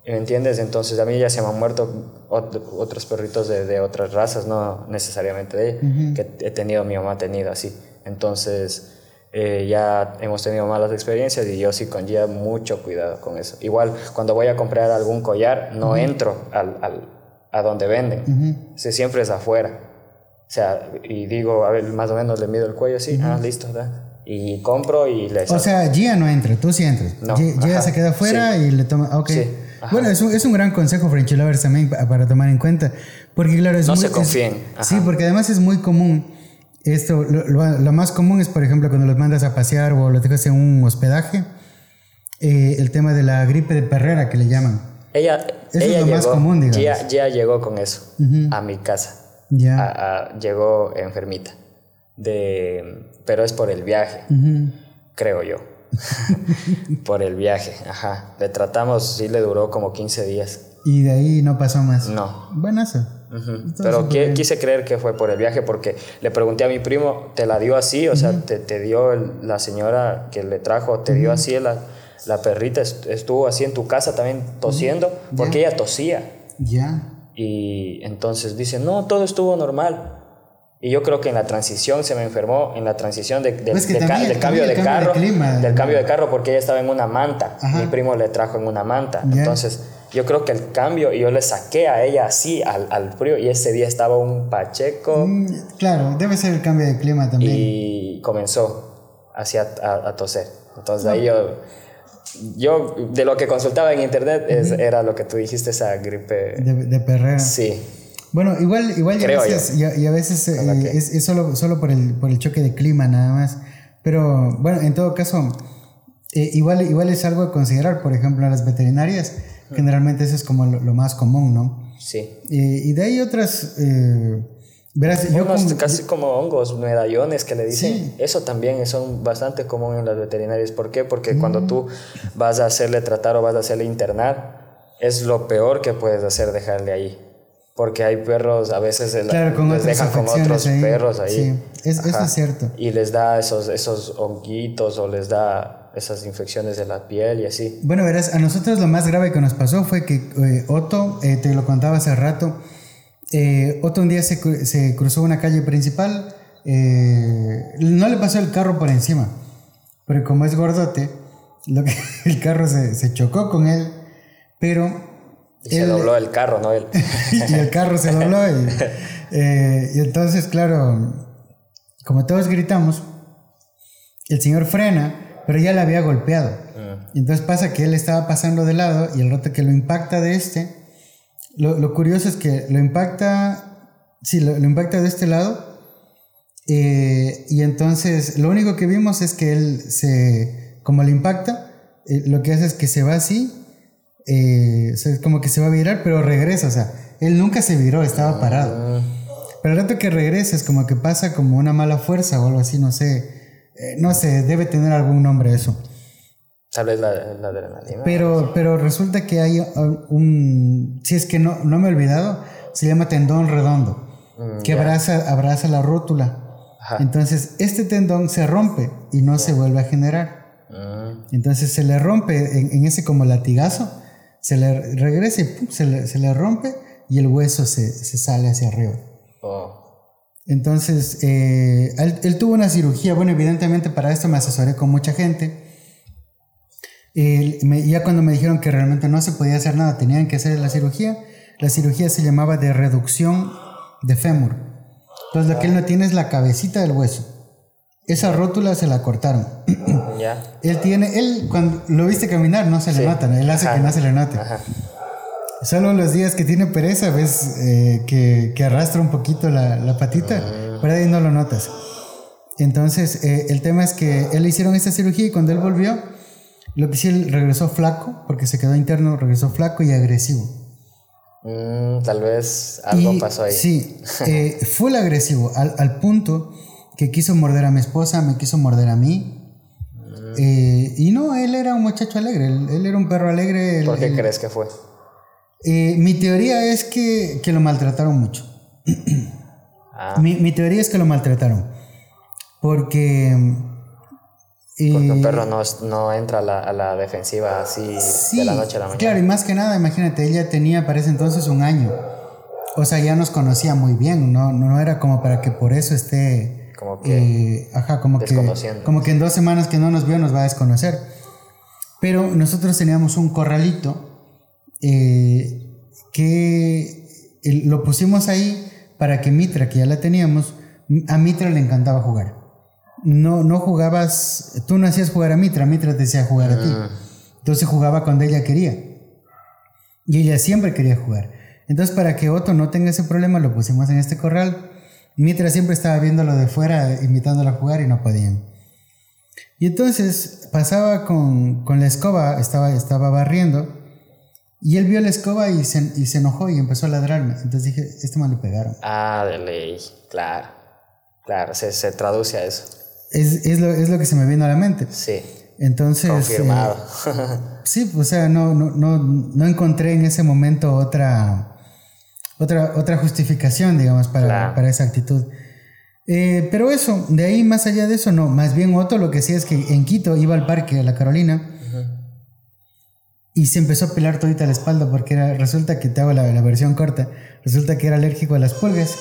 ¿Me entiendes? Entonces, a mí ya se me han muerto ot- otros perritos de, de otras razas, no necesariamente de ella, que he tenido, mi mamá ha tenido así. Entonces, eh, ya hemos tenido malas experiencias y yo sí con Gia mucho cuidado con eso. Igual, cuando voy a comprar algún collar, no entro al, al- a donde venden. Sí, siempre es afuera. O sea, y digo, a ver, más o menos le mido el cuello así, ah, listo, ¿verdad? Y compro y le O sea, Gia no entra, tú sí entras. No, Gia, Gia se queda afuera y le toma. Ok. Sí, ajá. bueno, es un, es un gran consejo, Frenchy Lovers, también pa- para tomar en cuenta. Porque, claro, es No muy. se es- confíen, ajá. sí, porque además es muy común. Esto, lo, lo- lo más común es, por ejemplo, cuando los mandas a pasear o los dejas en un hospedaje, eh, el tema de la gripe de perrera que le llaman. Ella, es ella lo llegó, más común, digamos. Gia, Gia llegó con eso a mi casa. Ya. A- a- llegó enfermita. De, pero es por el viaje, Ujú. creo yo. por el viaje, ajá. Le tratamos, sí le duró como 15 días. Y de ahí no pasó más. No. Buenazo. Pero quise creer que fue por el viaje porque le pregunté a mi primo, ¿te la dio así? O sea, te, te dio el- la señora que le trajo, ¿te dio así la, la perrita? est- ¿Estuvo así en tu casa también tosiendo? Porque ella tosía. Ya. Y entonces dice, no, todo estuvo normal. Y yo creo que en la transición se me enfermó, en la transición de, de- Pues de ca- del cambio de cambio carro, de clima, del ¿no? cambio de carro porque ella estaba en una manta. Ajá. Mi primo le trajo en una manta. Entonces yo creo que el cambio, y yo le saqué a ella así al, al frío y ese día estaba un pacheco Mm, claro, debe ser el cambio de clima también. y comenzó así a, a- a toser. Entonces ahí yo, yo de lo que consultaba en internet es- era lo que tú dijiste, esa gripe. De, de perrera. Sí. Bueno, igual, igual y a Creo veces, y a, a veces eh, es, es solo, solo por, el, por el choque de clima nada más. Pero bueno, en todo caso, eh, igual, igual es algo a considerar. Por ejemplo, en las veterinarias, generalmente eso es como lo, lo más común, ¿no? Sí. Eh, y de ahí otras... eh, verás, yo como- casi como hongos, medallones que le dicen. Sí. Eso también son bastante común en las veterinarias. ¿Por qué? Porque Mm. cuando tú vas a hacerle tratar o vas a hacerle internar, es lo peor que puedes hacer dejarle ahí. Porque hay perros, a veces el- Claro, con les dejan con otros ahí. perros ahí. Sí, es- eso es cierto. Y les da esos, esos honguitos o les da esas infecciones de la piel y así. Bueno, verás, a nosotros lo más grave que nos pasó fue que eh, Otto, eh, te lo contaba hace rato, eh, Otto un día se, se cruzó una calle principal, no le pasó el carro por encima, pero como es gordote, lo que, el carro se, se chocó con él, pero... Y se dobló el carro, ¿no? Él. y el carro se dobló y, eh, y entonces, claro, como todos gritamos, el señor frena, pero ya le había golpeado. Y entonces pasa que él estaba pasando de lado y el rato que lo impacta de este, lo, lo curioso es que lo impacta, sí, lo, lo impacta de este lado. eh, y entonces lo único que vimos es que él se, como le impacta, eh, lo que hace es que se va así, eh, o sea, es como que se va a virar, pero regresa, o sea, él nunca se viró, estaba parado. Pero el rato que regresa es como que pasa como una mala fuerza o algo así, no sé, eh, no sé, debe tener algún nombre eso. Tal vez la, la adrenalina. Pero, pero resulta que hay un, si es que no, no me he olvidado, se llama tendón redondo, Mm, que abraza, abraza la rótula. Ajá. Entonces, este tendón se rompe y no se vuelve a generar. Mm, Entonces se le rompe en, en ese como latigazo, se le regresa y ¡pum! se le, se le rompe y el hueso se, se sale hacia arriba. oh, Entonces, eh, él, él tuvo una cirugía. Bueno, evidentemente para esto me asesoré con mucha gente. Eh, me- ya cuando me dijeron que realmente no se podía hacer nada, tenían que hacer la cirugía. La cirugía se llamaba de reducción de fémur. Entonces, lo que él no tiene es la cabecita del hueso. Esa rótula se la cortaron. ya. Él tiene, él cuando lo viste caminar no se le nota, ¿no? él hace Ajá. que no se le note. Ajá. Solo los días que tiene pereza ves eh, que, que arrastra un poquito la, la patita, pero ahí no lo notas. Entonces, eh, el tema es que él le hicieron esta cirugía y cuando él volvió, lo que sí, él regresó flaco, porque se quedó interno, regresó flaco y agresivo. Mm, tal vez algo pasó ahí. Sí, eh, full agresivo, al, al, punto que quiso morder a mi esposa, me quiso morder a mí. Mm. Eh, y no, él era un muchacho alegre, él, era un perro alegre. ¿Por qué crees que fue? Eh, mi teoría es que, que lo maltrataron mucho. ah. mi, mi, teoría es que lo maltrataron. Porque porque un perro no, no entra a la, a la, defensiva así de la noche a la mañana. Claro, y más que nada, imagínate, ella tenía para ese entonces un año. O sea, ya nos conocía muy bien, no, no era como para que por eso esté... Como que... Eh, ajá, como que, como que en dos semanas que no nos vio nos va a desconocer. Pero nosotros teníamos un corralito eh, que lo pusimos ahí para que Mitra, que ya la teníamos, a Mitra le encantaba jugar no, no jugabas, tú no hacías jugar a Mitra, Mitra te decía jugar a ti. Ah. Entonces jugaba cuando ella quería. Y ella siempre quería jugar. Entonces para que Otto no tenga ese problema lo pusimos en este corral. Mitra siempre estaba viéndolo de fuera, invitándolo a jugar y no podían. Y entonces pasaba con, la escoba, estaba, estaba barriendo. Y él vio la escoba y se, y se enojó y empezó a ladrarme. Entonces dije, este mal le pegaron. Ah, de ley, claro. Claro, se, se traduce a eso. Es, es, lo, es lo que se me vino a la mente. Sí. Entonces. Confirmado. Eh, sí, o sea, no, no, no, no encontré en ese momento otra, otra, otra justificación, digamos, para, para esa actitud. Eh, pero eso, de ahí más allá de eso, no. Más bien Otto lo que sí es que en Quito iba al parque, a la Carolina, y se empezó a pelar todita la espalda porque era, resulta que te hago la, la versión corta, resulta que era alérgico a las pulgas.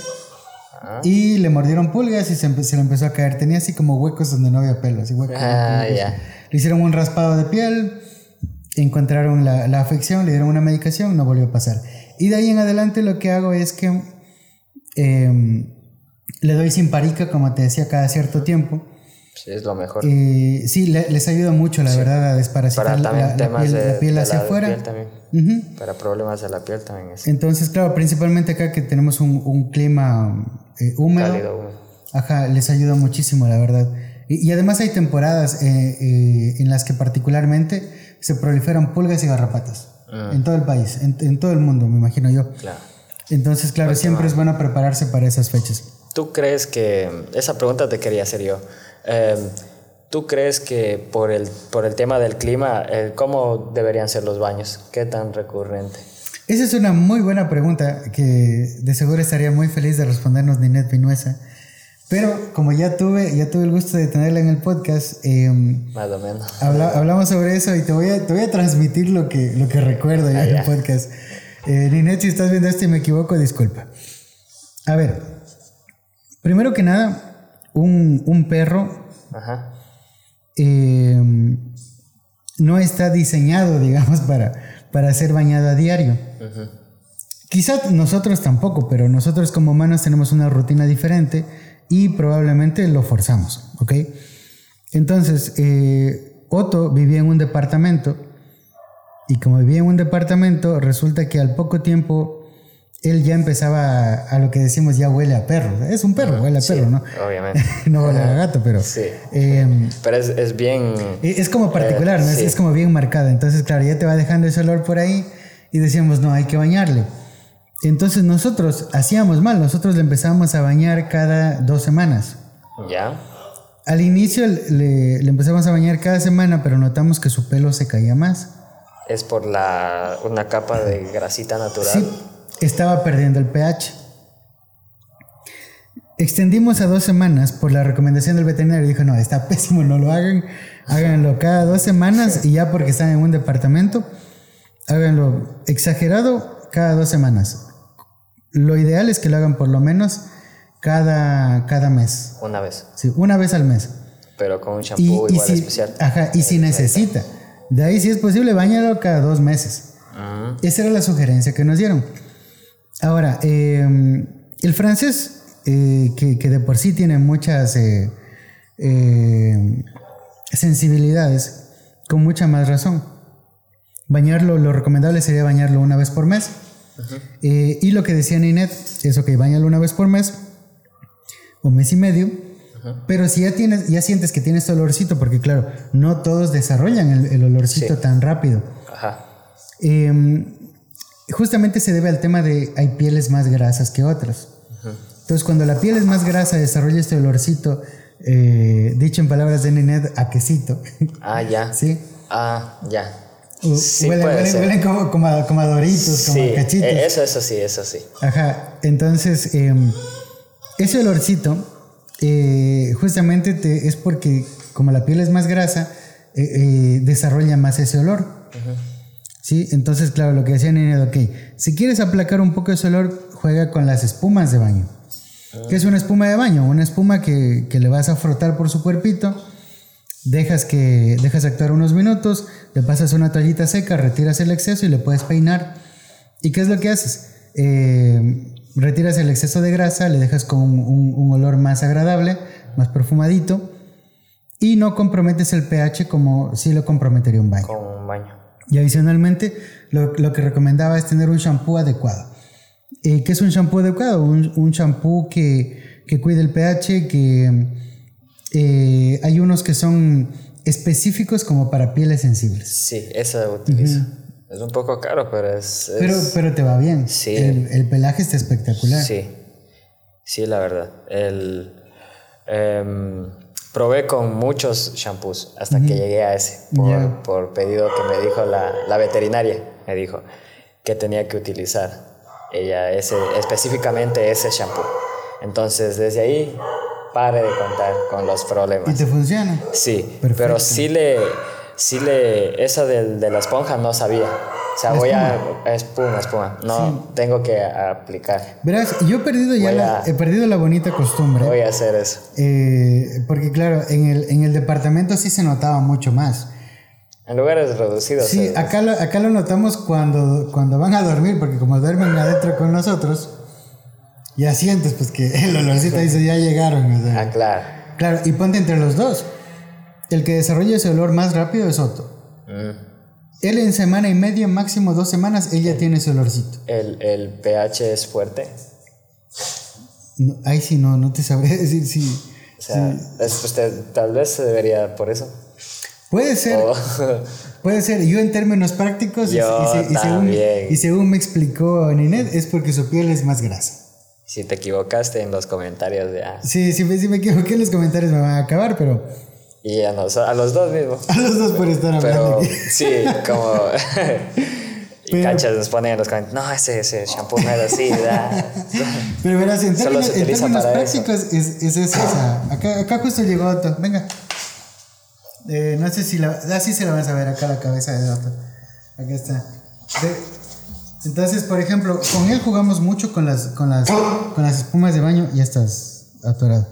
Y le mordieron pulgas y se, le empezó a caer. Tenía así como huecos donde no había pelo. Así huecos, ah, Le hicieron un raspado de piel, encontraron la, la, afección, le dieron una medicación, no volvió a pasar. Y de ahí en adelante lo que hago es que em, le doy simparica, como te decía, cada cierto tiempo. Sí, es lo mejor. Eh, sí, les ayuda mucho, la verdad, a desparasitar la, piel, hacia afuera. Para problemas de la piel también es. Entonces, claro, principalmente acá que tenemos un, un clima eh, húmedo. Ajá, les ayuda muchísimo, la verdad. Y, además hay temporadas eh, en las que particularmente se proliferan pulgas y garrapatas. Ah. En todo el país, en, todo el mundo, me imagino yo. Claro. Entonces, claro, pues, siempre es bueno prepararse para esas fechas. ¿Tú crees que, esa pregunta te quería hacer yo, Em, ¿Tú crees que por el, por el tema del clima, eh, cómo deberían ser los baños? ¿Qué tan recurrente? Esa es una muy buena pregunta que de seguro estaría muy feliz de respondernos Ninette Vinuesa. Pero como ya tuve, ya tuve el gusto de tenerla en el podcast, em, Más o menos. hablamos sobre eso y te voy a, te voy a transmitir lo que, lo que recuerdo ya en el podcast. Eh, Ninette, si estás viendo esto y me equivoco, disculpa. A ver, primero que nada, un, perro eh, no está diseñado, digamos, para, para ser bañado a diario. Quizá nosotros tampoco, pero nosotros como humanos tenemos una rutina diferente y probablemente lo forzamos, ¿ok? Entonces, eh, Otto vivía en un departamento y como vivía en un departamento, resulta que al poco tiempo él ya empezaba a, lo que decimos ya huele a perro. Es un perro, huele a perro, ¿no? Obviamente. no huele a gato, pero. Sí. Em, pero es, es, bien. Es como particular, ¿no? Es, como bien marcado. Entonces, claro, ya te va dejando ese olor por ahí y decíamos, no, hay que bañarle. Entonces nosotros hacíamos mal, nosotros le empezábamos a bañar cada dos semanas. Ya. Al inicio le, le empezamos a bañar cada semana, pero notamos que su pelo se caía más. Es por la, una capa de grasita natural. Sí estaba perdiendo el pH. Extendimos a dos semanas por la recomendación del veterinario. Dijo, no, está pésimo, no lo hagan. Háganlo cada dos semanas y ya porque están en un departamento, háganlo exagerado cada dos semanas. Lo ideal es que lo hagan por lo menos cada, cada mes. Una vez. Sí, una vez al mes. Pero con un champú igual especial. Ajá, y si necesita. De ahí, si es posible, bañalo cada dos meses. Ah. Esa era la sugerencia que nos dieron. Ahora, em, el francés, eh, que, de por sí tiene muchas eh, em, sensibilidades, con mucha más razón. Bañarlo, lo recomendable sería bañarlo una vez por mes. Eh, y lo que decía Ninet es, ok, bañalo una vez por mes, un mes y medio. Pero si ya tienes, ya sientes que tienes olorcito, porque claro, no todos desarrollan el, olorcito tan rápido. Ajá. Em, justamente se debe al tema de hay pieles más grasas que otras. Entonces, cuando la piel es más grasa, desarrolla este olorcito, eh, dicho en palabras de Ninet, a quesito. Ah, ya. ¿Sí? Ah, ya. Sí, huelen, como, como a, como a doritos, como Sí, a cachitos. eh, eso, eso sí, eso sí. Ajá, entonces em, ese olorcito eh, justamente te- es porque como la piel es más grasa, eh, eh, desarrolla más ese olor. Sí, entonces claro, lo que decía Ninet, ok, si quieres aplacar un poco ese olor, juega con las espumas de baño. ¿Qué es una espuma de baño? Una espuma que, que le vas a frotar por su cuerpito, dejas que dejas actuar unos minutos, le pasas una toallita seca, retiras el exceso y le puedes peinar. ¿Y qué es lo que haces? Eh, retiras el exceso de grasa, le dejas con un, olor más agradable, más perfumadito y no comprometes el pH como si lo comprometería un baño. Un baño. Y adicionalmente, lo, lo que recomendaba es tener un shampoo adecuado. Eh, ¿Qué es un shampoo adecuado? Un, un shampoo que, que cuide el pH, que eh, hay unos que son específicos como para pieles sensibles. Sí, esa utilizo. Es un poco caro, pero es... es- Pero, pero te va bien. Sí. El, el pelaje está espectacular. Sí, sí, la verdad. El, em, probé con muchos shampoos hasta que llegué a ese, por, Ya. por pedido que me dijo la, la veterinaria, me dijo que tenía que utilizar ella ese, específicamente ese shampoo. Entonces, desde ahí, pare de contar con los Y problemas. te funciona. Sí, Perfecto. pero sí le, sí le, esa del- de, la esponja no sabía. O sea, La voy a, espuma, espuma. No, Sí. tengo que aplicar. Verás, yo he perdido ya la, a- he perdido la bonita costumbre. Voy a hacer eso. eh, porque claro, en el, en el departamento sí se notaba mucho más. En lugares reducidos. Sí, acá lo, acá lo notamos cuando, cuando van a dormir, porque como duermen adentro con nosotros, ya sientes pues que el olorcito dice ya llegaron. o sea. Ah, claro. Claro, y ponte entre los dos. El que desarrolla ese olor más rápido es Otto. Mm. Él en semana y media, máximo dos semanas, él ya tiene ese olorcito. El, el pH es fuerte. No, ahí sí no, no te sabré decir si... O sea, es- usted, tal vez se debería por eso. Puede ser, O- puede ser. Yo en términos prácticos, y- Yo y, se- y según, y según me explicó Ninet, es porque su piel es más grasa. si te equivocaste en los comentarios, ya. Sí, si me, si me equivoqué, los comentarios me van a acabar, pero Y a, nos- a los dos mismos. a los dos por estar hablando. Pero aquí. sí, como. y Pero- cachas nos ponen en los comentarios. No, ese, ese shampoo no es así. Pero verás, en términos, en términos prácticos es, es eso. O sea, acá, acá justo llegó Otto. Venga. Eh, no sé si la. Así se la vas a ver acá la cabeza de Otto. Acá está. De- entonces, por ejemplo, con él jugamos mucho con las, con las, con las espumas de baño. Ya estás atorado.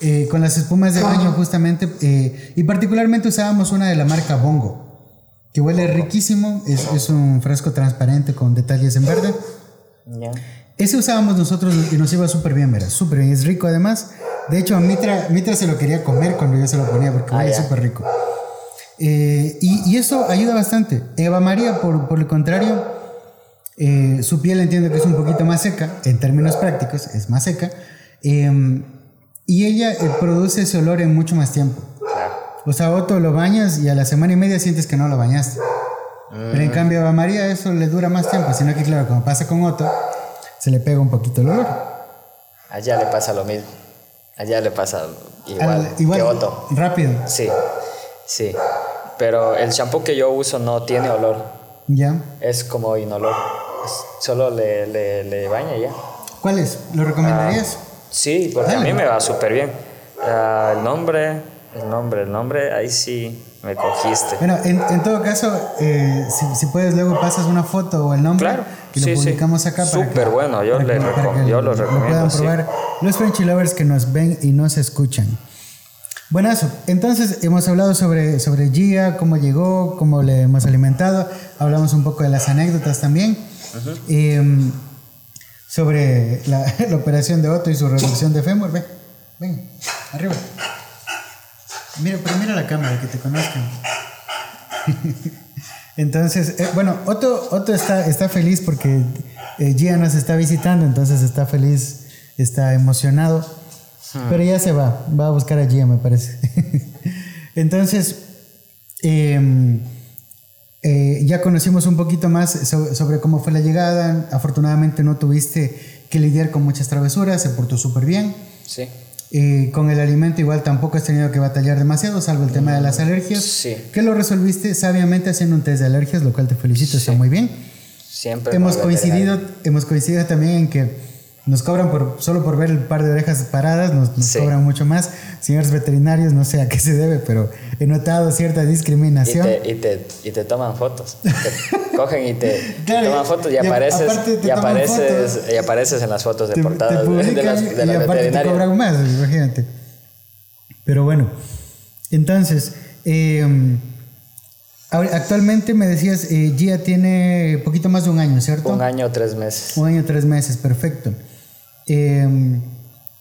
Eh, con las espumas de baño, justamente. eh, y particularmente usábamos una de la marca Bongo. Que huele riquísimo. Es, es un frasco transparente con detalles en verde. Ya. Ese usábamos nosotros y nos iba súper bien, verás, súper bien, es rico además. De hecho, a Mitra, Mitra se lo quería comer cuando yo se lo ponía porque Ah, huele ya. súper rico. Eh, y, y eso ayuda bastante. Eva María, por, por el contrario, eh, su piel entiendo que es un poquito más seca, en términos prácticos, es más seca. eh, y ella eh, produce ese olor en mucho más tiempo. Claro. O sea, Otto lo bañas y a la semana y media sientes que no lo bañaste. Pero en cambio a María eso le dura más tiempo, sino que claro, como pasa con Otto, se le pega un poquito el olor. Allá le pasa lo mismo. Allá le pasa igual, Al- igual que Otto. rápido. Sí, sí. Pero el shampoo que yo uso no tiene olor. ¿Ya? Es como inolor. Solo le, le, le baña ya. ¿Cuál es? ¿Lo recomendarías? Sí, porque a mí me va súper bien. Ah, el nombre, el nombre, el nombre, ahí sí me cogiste. Bueno, en, en todo caso, eh, si, si puedes luego pasas una foto o el nombre Claro, y lo sí, sí. publicamos acá para Súper que, bueno, yo le que- recom- que yo lo puedan recomiendo, sí. probar los Frenchy Lovers que nos ven y nos escuchan. Buenazo. Entonces hemos hablado sobre, sobre Gia, cómo llegó, cómo le hemos alimentado. Hablamos un poco de las anécdotas también. Em, sobre la, la operación de Otto y su reducción de fémur. Ven, ven, arriba. Mira, pero mira la cámara, que te conozcan. Entonces, eh, bueno, Otto, Otto está, está feliz porque eh, Gia nos está visitando, entonces está feliz, está emocionado. Pero ya se va, va a buscar a Gia, me parece. entonces, em, Eh, ya conocimos un poquito más sobre, cómo fue la llegada. Afortunadamente no tuviste que lidiar con muchas travesuras, se portó súper bien. Sí. Eh, con el alimento igual tampoco has tenido que batallar demasiado, salvo el tema de las alergias. Sí. Que lo resolviste sabiamente haciendo un test de alergias, lo cual te felicito, está muy bien. Siempre. Hemos coincidido, hemos coincidido también en que nos cobran por solo por ver el par de orejas paradas, nos, cobran mucho más. Señores veterinarios, no sé a qué se debe, pero he notado cierta discriminación. Y te, y te, toman fotos. Te cogen y te, toman fotos y, apareces, y, apareces, y apareces en las fotos de portada de, las, de y aparte te cobran más, imagínate. Pero bueno, entonces, eh, Actualmente me decías, eh, Gia tiene poquito más de un año, ¿cierto? Un año, tres meses. Un año, tres meses, perfecto. Em,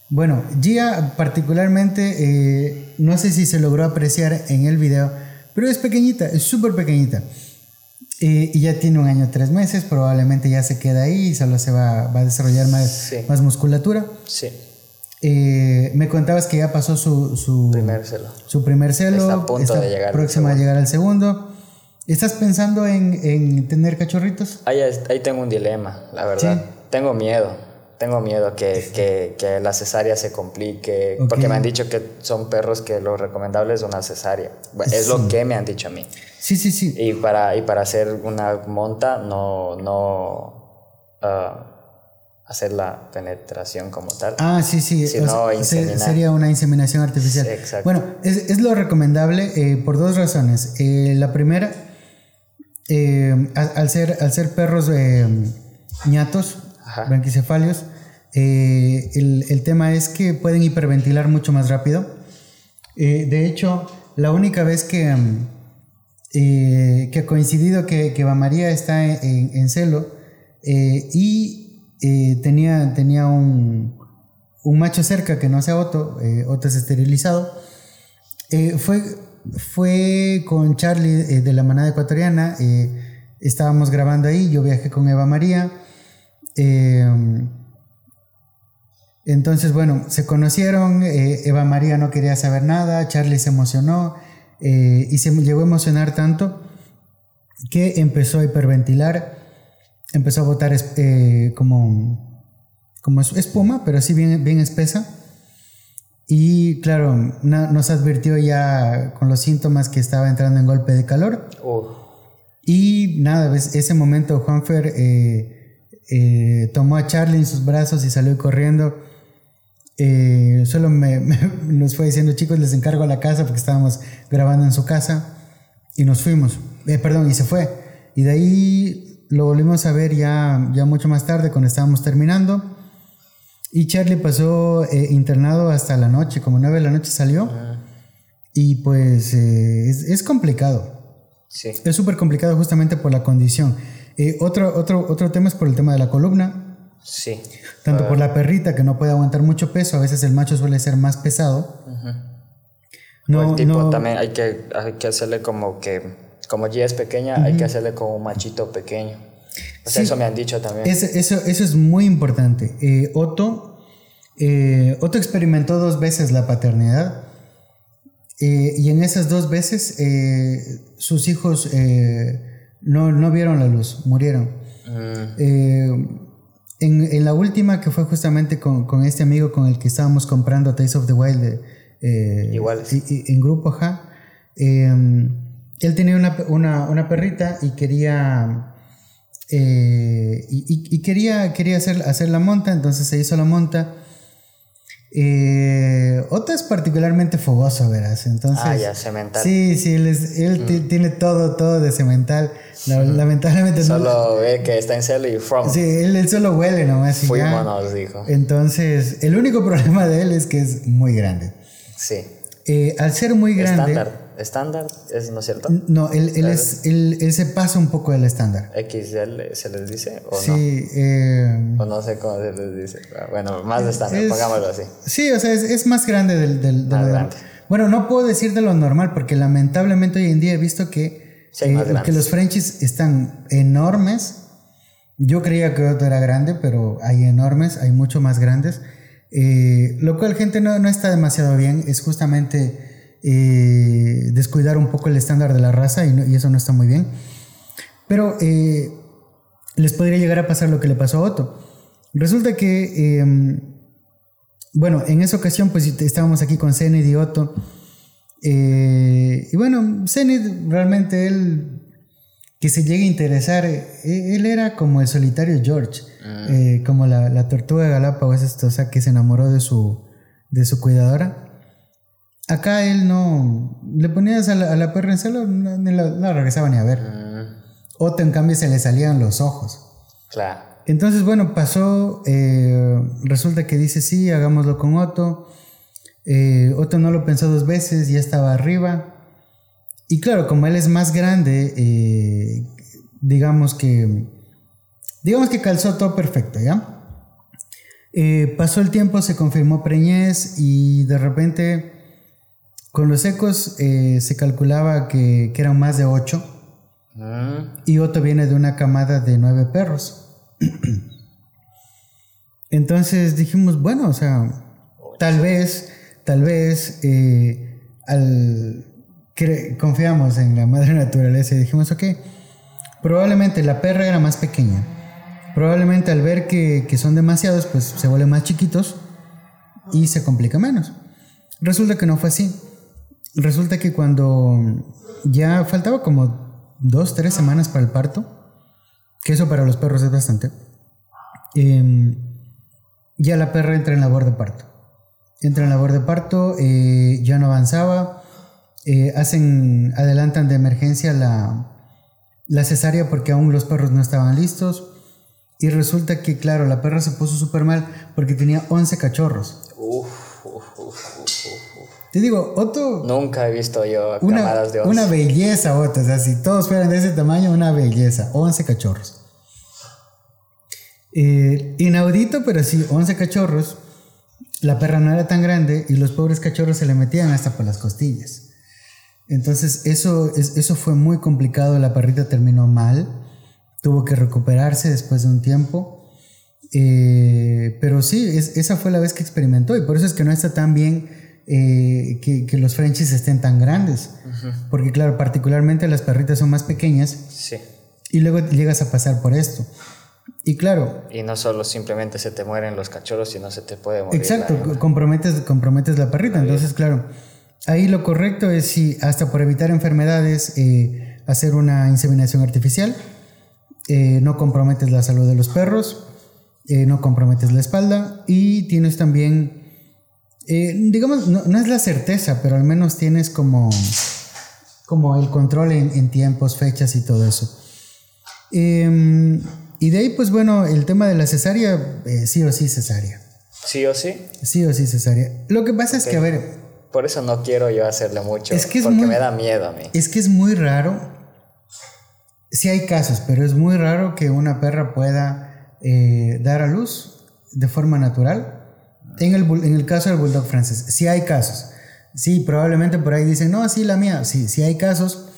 bueno, Gia particularmente, eh, no sé si se logró apreciar en el video, pero es pequeñita, es súper pequeñita. Eh, y ya tiene un año, tres meses, probablemente ya se queda ahí y solo se va, va a desarrollar más, más musculatura. Sí. me contabas que ya pasó su, su primer celo. Su primer celo. Está a punto de llegar. Próxima a llegar al segundo. ¿Estás pensando en, tener cachorritos? Ahí, ahí, tengo un dilema, la verdad. Tengo miedo. Tengo miedo que, que, que la cesárea se complique. Porque me han dicho que son perros que lo recomendable es una cesárea. Es lo que me han dicho a mí. Sí, sí, sí. Y para, y para hacer una monta, no. no ah, hacer la penetración como tal. Ah, sí, sí. Sino sería una inseminación artificial. exacto. Bueno, es, es lo recomendable eh, por dos razones. Eh, la primera eh, al, ser, al ser perros ñatos, branquicefalios, eh, el, tema es que pueden hiperventilar mucho más rápido. de hecho, la única vez que, que ha coincidido que, que María está en, celo y tenía, tenía un, macho cerca que no sea Otto, Otto es esterilizado, fue fue con Charlie eh, de la manada ecuatoriana. Eh, estábamos grabando ahí, yo viajé con Eva María. Eh, entonces, bueno, se conocieron, Eva María no quería saber nada, Charlie se emocionó y se llegó a emocionar tanto que empezó a hiperventilar, empezó a botar como, como espuma, pero así bien, bien espesa. Y claro, nos advirtió ya con los síntomas que estaba entrando en golpe de calor. Y nada, ese momento Juanfer eh, eh, tomó a Charlie en sus brazos y salió corriendo. Eh, solo me, nos fue diciendo, chicos, les encargo la casa porque estábamos grabando en su casa. Y nos fuimos. perdón, y se fue. Y de ahí lo volvimos a ver ya, ya mucho más tarde cuando estábamos terminando. Y Charlie pasó eh, internado hasta la noche, como nueve de la noche salió. Ah. Y pues eh, es, complicado. Sí. Es súper complicado justamente por la condición. Eh, otro, otro, otro tema es por el tema de la columna. Sí. Tanto por la perrita que no puede aguantar mucho peso, a veces el macho suele ser más pesado. No, el tipo también hay que, hay que hacerle como que, como Gia es pequeña, hay que hacerle como un machito pequeño eso me han dicho también. Eso, eso, es muy importante. Eh, Otto, eh, Otto experimentó dos veces la paternidad eh, y en esas dos veces sus hijos no, no, vieron la luz, murieron. Mm. En, la última, que fue justamente con, con, este amigo con el que estábamos comprando Taste of the Wild, Iguales. en grupo, ajá. él tenía una, una, una perrita y quería eh, y, quería, quería hacer, hacer la monta, entonces se hizo la monta. Eh, Otto es particularmente fogoso, verás. Entonces, ah, ya, cemental. Sí, sí, él, mm. tiene todo, todo de cemental. Lamentablemente Solo ve que está en celo y from. Sí, él, solo huele nomás. Fuimos, nos dijo. Entonces, el único problema de él es que es muy grande. Sí. Eh, al ser muy grande. Estándar estándar, ¿es, ¿no es cierto? No, él, él, es, él, él, se pasa un poco del estándar. ¿XL se les dice o sí, no? Eh, o no sé cómo se les dice. Bueno, más estándar, pongámoslo así. Sí, o sea, es, es más grande del... del, más grande. Bueno, no puedo decir de lo normal porque lamentablemente hoy en día he visto que, eh, que los Frenchies están enormes. Yo creía que otro era grande, pero hay enormes, hay mucho más grandes. Eh, lo cual, gente, no, no está demasiado bien. Es justamente eh, descuidar un poco el estándar de la raza y, eso no está muy bien. Pero eh, les podría llegar a pasar lo que le pasó a Otto. Resulta que, em, bueno, en esa ocasión pues estábamos aquí con Zenith y Otto. Eh, y bueno, Zenith realmente él que se llegue a interesar, él era como el solitario George, ah. como la, la, tortuga de Galápagos, esto, o sea, que se enamoró de su, de su cuidadora. Acá él no. Le ponías a la, perra en celo, no, la, regresaba ni a ver. Mm. Otto, en cambio, se le salían los ojos. Claro. Entonces, bueno, pasó. Eh, resulta que dice: Sí, hagámoslo con Otto. Eh, Otto no lo pensó dos veces, ya estaba arriba. Y claro, como él es más grande, eh, digamos que. Digamos que calzó todo perfecto, ¿ya? pasó el tiempo, se confirmó preñez y de repente con los ecos eh, se calculaba que, eran más de ocho. Ah. Y Otto viene de una camada de nueve perros. Entonces dijimos, bueno, o sea, tal vez, tal vez, eh, al, confiamos en la madre naturaleza y dijimos, ok, probablemente la perra era más pequeña. Probablemente al ver que, que son demasiados, pues se vuelven más chiquitos y se complica menos. Resulta que no fue así. Resulta que cuando ya faltaba como dos, tres semanas para el parto, que eso para los perros es bastante, em, ya la perra entra en labor de parto. Entra en labor de parto, eh, ya no avanzaba, eh, hacen, adelantan de emergencia la, la cesárea porque aún los perros no estaban listos. Y resulta que, claro, la perra se puso súper mal porque tenía 11 cachorros. Uf, uf, uf, te digo, Otto. Nunca he visto yo una, camadas de 11. Una belleza, Otto. O sea, si todos fueran de ese tamaño, una belleza. 11 cachorros. Eh, inaudito, pero sí, 11 cachorros. La perra no era tan grande y los pobres cachorros se le metían hasta por las costillas. Entonces, eso, eso fue muy complicado. La perrita terminó mal. Tuvo que recuperarse después de un tiempo. Eh, pero sí, esa fue la vez que experimentó y por eso es que no está tan bien eh, que, los Frenchies estén tan grandes. Porque claro, particularmente las perritas son más pequeñas. Sí. Y luego llegas a pasar por esto. Y claro. Y no solo simplemente se te mueren los cachorros, sino se te puede morir. Exacto, comprometes, comprometes la perrita. Entonces, claro, ahí lo correcto es si hasta por evitar enfermedades, eh, hacer una inseminación artificial. Eh, no comprometes la salud de los perros, no comprometes la espalda y tienes también eh, digamos, no, es la certeza, pero al menos tienes como, como el control en, tiempos, fechas y todo eso. Em, y de ahí, pues bueno, el tema de la cesárea, eh, sí o sí cesárea. ¿Sí o sí? Sí o sí cesárea. Lo que pasa es que, a ver... Por eso no quiero yo hacerle mucho, es que es porque me da miedo a mí. Es que es muy raro, sí hay casos, pero es muy raro que una perra pueda eh, dar a luz de forma natural en el, en el caso del bulldog francés, sí hay casos. Sí, probablemente por ahí dicen, no, sí, la mía. Sí, sí hay casos,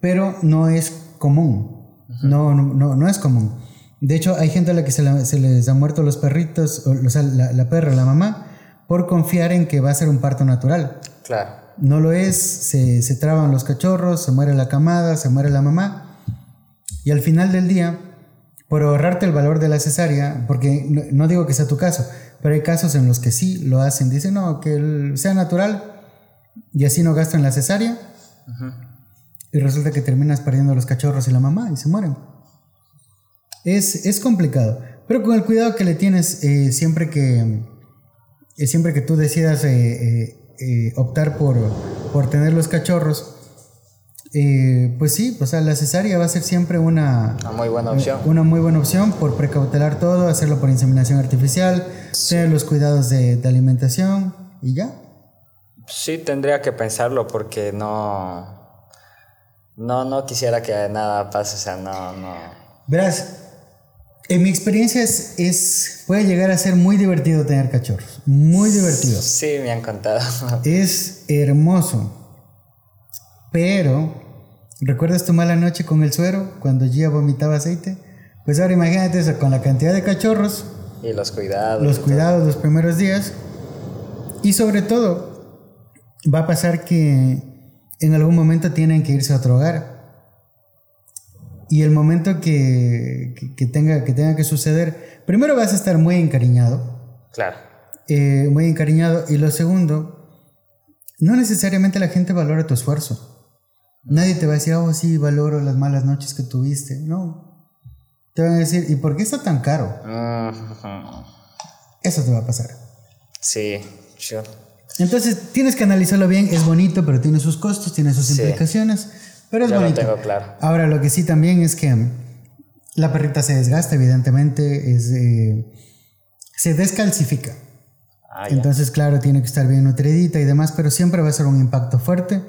pero no es común. no, no, no, es común. De hecho, hay gente a la que se, les han muerto los perritos, o, sea, la, la, perra, la mamá, por confiar en que va a ser un parto natural. Claro. No lo es, se, se traban los cachorros, se muere la camada, se muere la mamá. Y al final del día, por ahorrarte el valor de la cesárea, porque no, digo que sea tu caso, pero hay casos en los que sí lo hacen, dicen, no, que sea natural y así no gastan la cesárea. Y resulta que terminas perdiendo los cachorros y la mamá y se mueren. Es, es complicado, pero con el cuidado que le tienes eh, siempre, que, eh, siempre que tú decidas eh, optar por, por tener los cachorros, eh, pues sí, o sea, la cesárea va a ser siempre una, una muy buena opción. Una muy buena opción por precautelar todo, hacerlo por inseminación artificial, tener los cuidados de, alimentación y ya. Sí, tendría que pensarlo porque no. No, no quisiera que nada pase, o sea, no, no. Verás, en mi experiencia es, es, puede llegar a ser muy divertido tener cachorros, muy divertido. Sí, me han contado. Es hermoso. Pero, ¿recuerdas tu mala noche con el suero cuando Gia vomitaba aceite? Pues ahora imagínate eso, con la cantidad de cachorros. Y los cuidados. Los cuidados los primeros días. Y sobre todo, va a pasar que en algún momento tienen que irse a otro hogar. y el momento que, que, tenga, que tenga que suceder, primero vas a estar muy encariñado. Claro. Eh, muy encariñado. Y lo segundo, no necesariamente la gente valora tu esfuerzo. Nadie te va a decir, oh, sí, valoro las malas noches que tuviste. No. Te van a decir, ¿y por qué está tan caro? Eso te va a pasar. Sí, sure. Entonces tienes que analizarlo bien. Es bonito, pero tiene sus costos, tiene sus implicaciones. Pero es bonito. Lo tengo claro. Ahora, lo que sí también es que la perrita se desgasta, evidentemente, es, eh, se descalcifica. Ah, Entonces, claro, tiene que estar bien nutridita y demás, pero siempre va a ser un impacto fuerte.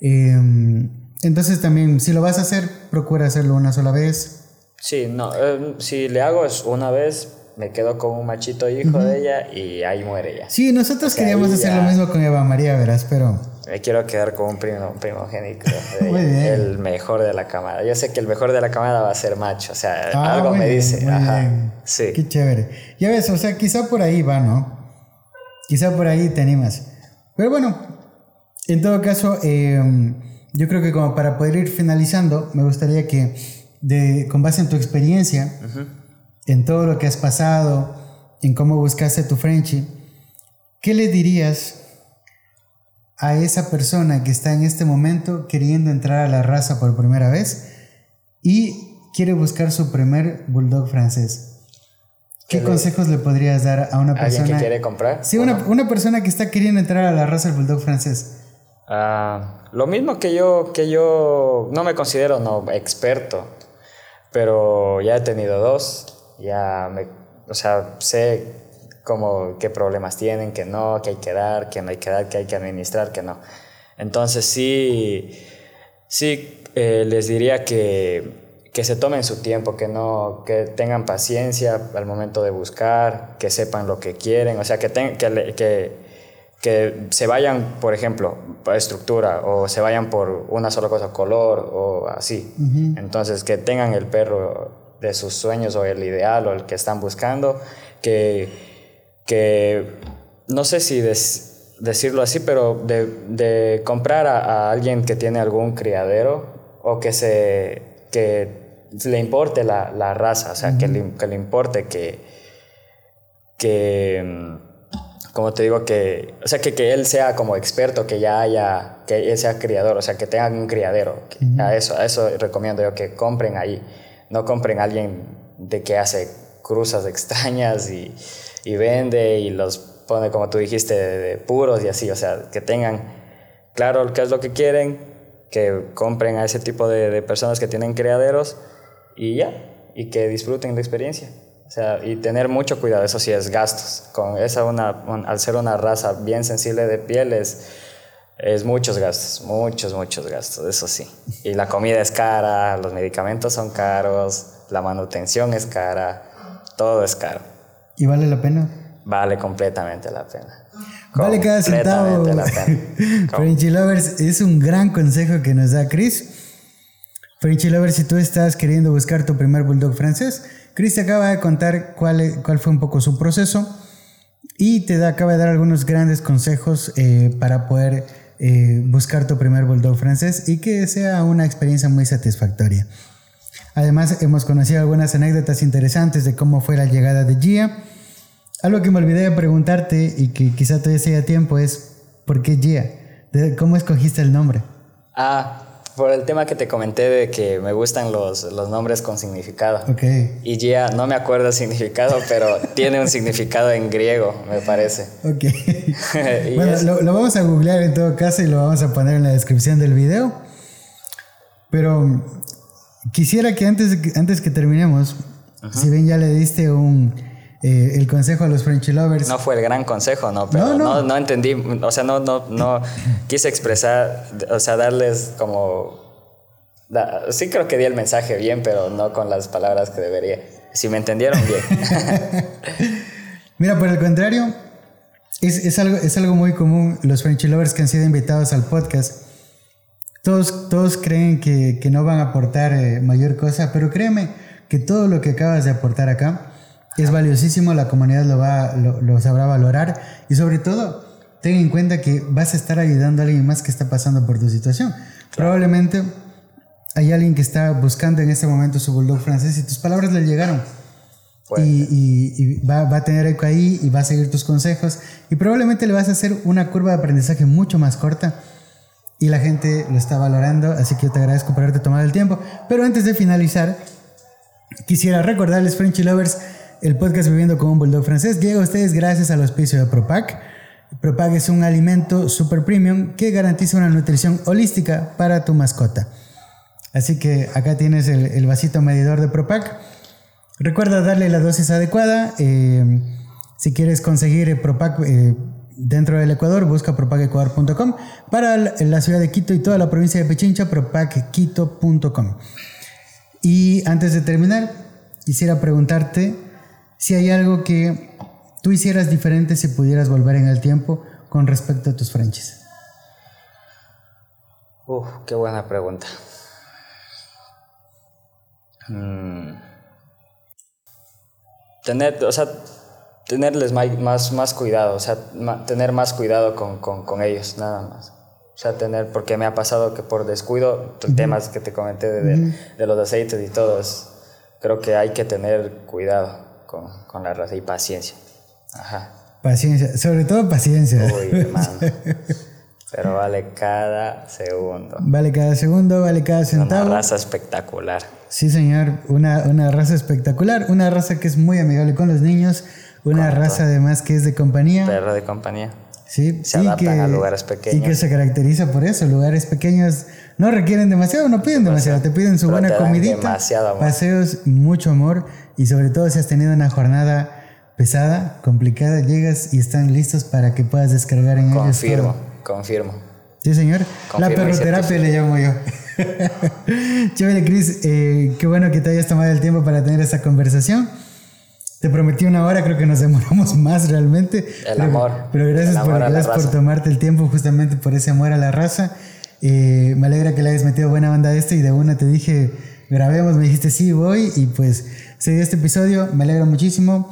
Em, entonces, también, si lo vas a hacer, procura hacerlo una sola vez. Sí, no, em, si le hago es una vez, me quedo con un machito hijo de ella y ahí muere ella. Sí, nosotros queríamos hacer lo mismo con Eva María, verás, pero... Me quiero quedar con un primo, primogénito, el mejor de la camada. Yo sé que el mejor de la camada va a ser macho, o sea, ah, algo me dice. Ajá, sí. Qué chévere. Ya ves, o sea, quizá por ahí va, ¿no? Quizá por ahí te animas. Pero bueno, en todo caso, em, yo creo que como para poder ir finalizando, me gustaría que, de, con base en tu experiencia, en todo lo que has pasado, en cómo buscaste tu Frenchy, ¿qué le dirías a esa persona que está en este momento queriendo entrar a la raza por primera vez y quiere buscar su primer bulldog francés? ¿Qué consejos le podrías dar a una persona? ¿Alguien que quiere comprar? Sí, una, una, persona que está queriendo entrar a la raza del bulldog francés. Ah, lo mismo que yo, que yo no me considero no experto, pero ya he tenido dos, ya me, o sea, sé como qué problemas tienen, que no, que hay que dar, que no hay que dar, que hay que administrar, que no. Entonces sí, sí eh, les diría que, que, se tomen su tiempo, que, no, que tengan paciencia al momento de buscar, que sepan lo que quieren, o sea, que, que, que, que se vayan, por ejemplo, por estructura o se vayan por una sola cosa, color o así. Entonces, que tengan el perro de sus sueños o el ideal o el que están buscando, que que no sé si decirlo así, pero de, de comprar a, alguien que tiene algún criadero o que, se, que le importe la, la raza, o sea, que, le, que, le, importe que, que, mm, como te digo, que, o sea, que, que él sea como experto, que ya haya, que él sea criador, o sea, que tengan un criadero. a, eso, a eso recomiendo yo que compren ahí, no compren a alguien de que hace cruzas extrañas y y vende y los pone, como tú dijiste, de, puros y así, o sea, que tengan claro qué es lo que quieren, que compren a ese tipo de, personas que tienen criaderos y ya, y que disfruten la experiencia. O sea, y tener mucho cuidado, eso sí es gastos. Con esa una, al ser una raza bien sensible de piel es, es muchos gastos, muchos, muchos gastos, eso sí. Y la comida es cara, los medicamentos son caros, la manutención es cara, todo es caro. ¿Y vale la pena? Vale completamente la pena. Vale cada centavo. Frenchy Lovers es un gran consejo que nos da Chris. Frenchy Lovers, si tú estás queriendo buscar tu primer bulldog francés, Chris acaba de contar cuál, cuál fue un poco su proceso y te da, acaba de dar algunos grandes consejos eh, para poder eh, buscar tu primer bulldog francés y que sea una experiencia muy satisfactoria. Además, hemos conocido algunas anécdotas interesantes de cómo fue la llegada de Gia. Algo que me olvidé de preguntarte y que quizá todavía sea tiempo es, ¿por qué Gia? ¿Cómo escogiste el nombre? Ah, por el tema que te comenté de que me gustan los, los nombres con significado. Ok. Y Gia, no me acuerdo el significado, pero tiene un significado en griego, me parece. Ok. bueno, lo, lo, vamos a googlear en todo caso y lo vamos a poner en la descripción del video. Pero Quisiera que antes, antes que terminemos, si bien ya le diste un, eh, el consejo a los Frenchy Lovers. No fue el gran consejo, no, pero no, no. entendí, o sea, no, no, no quise expresar, o sea, darles como... sí creo que di el mensaje bien, pero no con las palabras que debería. Si me entendieron bien. Mira, por el contrario, es, es, algo, es algo muy común los Frenchy Lovers que han sido invitados al podcast todos, todos creen que, que no van a aportar eh, mayor cosa, pero créeme que todo lo que acabas de aportar acá es valiosísimo, la comunidad lo, va, lo, sabrá valorar y sobre todo ten en cuenta que vas a estar ayudando a alguien más que está pasando por tu situación. Probablemente hay alguien que está buscando en este momento su bulldog francés y tus palabras le llegaron. Y, y, va, va, a tener eco ahí y va a seguir tus consejos y probablemente le vas a hacer una curva de aprendizaje mucho más corta y la gente lo está valorando, así que yo te agradezco por haberte tomado el tiempo. Pero antes de finalizar, quisiera recordarles, Frenchy Lovers, el podcast Viviendo con un Bulldog francés llega a ustedes gracias al auspicio de Propac. Propac es un alimento super premium que garantiza una nutrición holística para tu mascota. Así que acá tienes el, vasito medidor de Propac. Recuerda darle la dosis adecuada. Eh, si quieres conseguir Propac eh, dentro del Ecuador, busca propagecuador.com. Para la ciudad de Quito y toda la provincia de Pichincha, propagquito.com. Y antes de terminar, quisiera preguntarte si hay algo que tú hicieras diferente si pudieras volver en el tiempo con respecto a tus franchis. Uf, qué buena pregunta. Mm. Tener, o sea, tenerles más, más cuidado, o sea, tener más cuidado con, con, con, ellos, nada más. O sea, tener, porque me ha pasado que por descuido, temas que te comenté de, de, los aceites y todo, creo que hay que tener cuidado con, con la raza y paciencia. Ajá. Paciencia, sobre todo paciencia. Uy, hermano. Pero vale cada segundo. Vale cada segundo, vale cada centavo. Una raza espectacular. Sí, señor, una, una raza espectacular, una raza que es muy amigable con los niños, una raza además que es de compañía. Perro de compañía. Sí, se adaptan a lugares pequeños. Y que se caracteriza por eso. Lugares pequeños no requieren demasiado, no piden demasiado. Te piden su buena comidita, paseos, mucho amor. Y sobre todo si has tenido una jornada pesada, complicada, llegas y están listos para que puedas descargar en ellos. Confirmo, confirmo. Sí, señor. la perroterapia le llamo yo. Chévere, Cris. Eh, qué bueno que te hayas tomado el tiempo para tener esta conversación. Te prometí una hora, creo que nos demoramos más realmente. El amor. Pero gracias, por, gracias por tomarte el tiempo justamente por ese amor a la raza. Eh, me alegra que le hayas metido buena banda a este y de una te dije, grabemos, me dijiste sí, voy y pues se dio este episodio, me alegra muchísimo.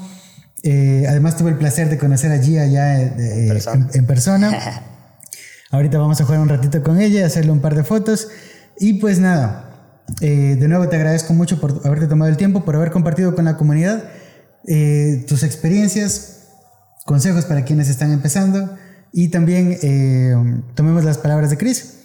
Eh, además tuve el placer de conocer a Gia ya eh, en, persona. Ahorita vamos a jugar un ratito con ella, hacerle un par de fotos y pues nada, de nuevo te agradezco mucho por haberte tomado el tiempo, por haber compartido con la comunidad eh, tus experiencias, consejos para quienes están empezando y también eh, tomemos las palabras de Chris.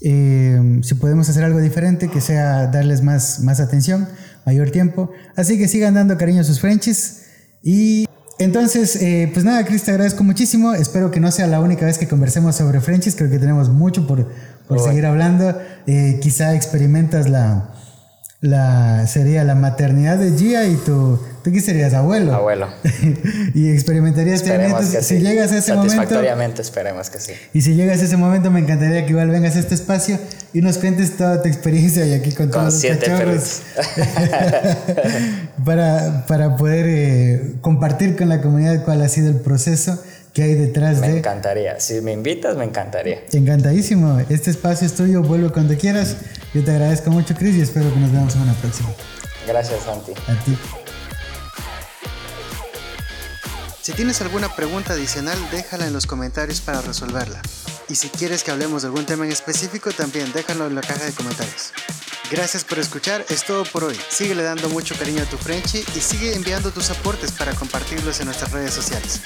Eh, si podemos hacer algo diferente, que sea darles más, más atención, mayor tiempo. Así que sigan dando cariño a sus Frenchies. Y entonces, pues nada, Chris, te agradezco muchísimo. Espero que no sea la única vez que conversemos sobre Frenchies. Creo que tenemos mucho por, por seguir hablando. quizá experimentas la, la, sería la maternidad de Gia y tú, tú qué serías abuelo. Abuelo. y experimentarías esperemos que si llegas a ese Satisfactoriamente esperemos que sí. Y si llegas a ese momento me encantaría que igual vengas a este espacio y nos cuentes toda tu experiencia y aquí con, todos los cachorros. para, para poder eh, compartir con la comunidad cuál ha sido el proceso que hay detrás de... Me encantaría. Si me invitas, me encantaría. Encantadísimo. Este espacio es tuyo. Vuelve cuando quieras. Yo te agradezco mucho, Chris, y espero que nos veamos en una próxima. Gracias, Santi. A ti. Si tienes alguna pregunta adicional, déjala en los comentarios para resolverla. Y si quieres que hablemos de algún tema en específico, también déjalo en la caja de comentarios. Gracias por escuchar, es todo por hoy. Síguele dando mucho cariño a tu Frenchy y sigue enviando tus aportes para compartirlos en nuestras redes sociales.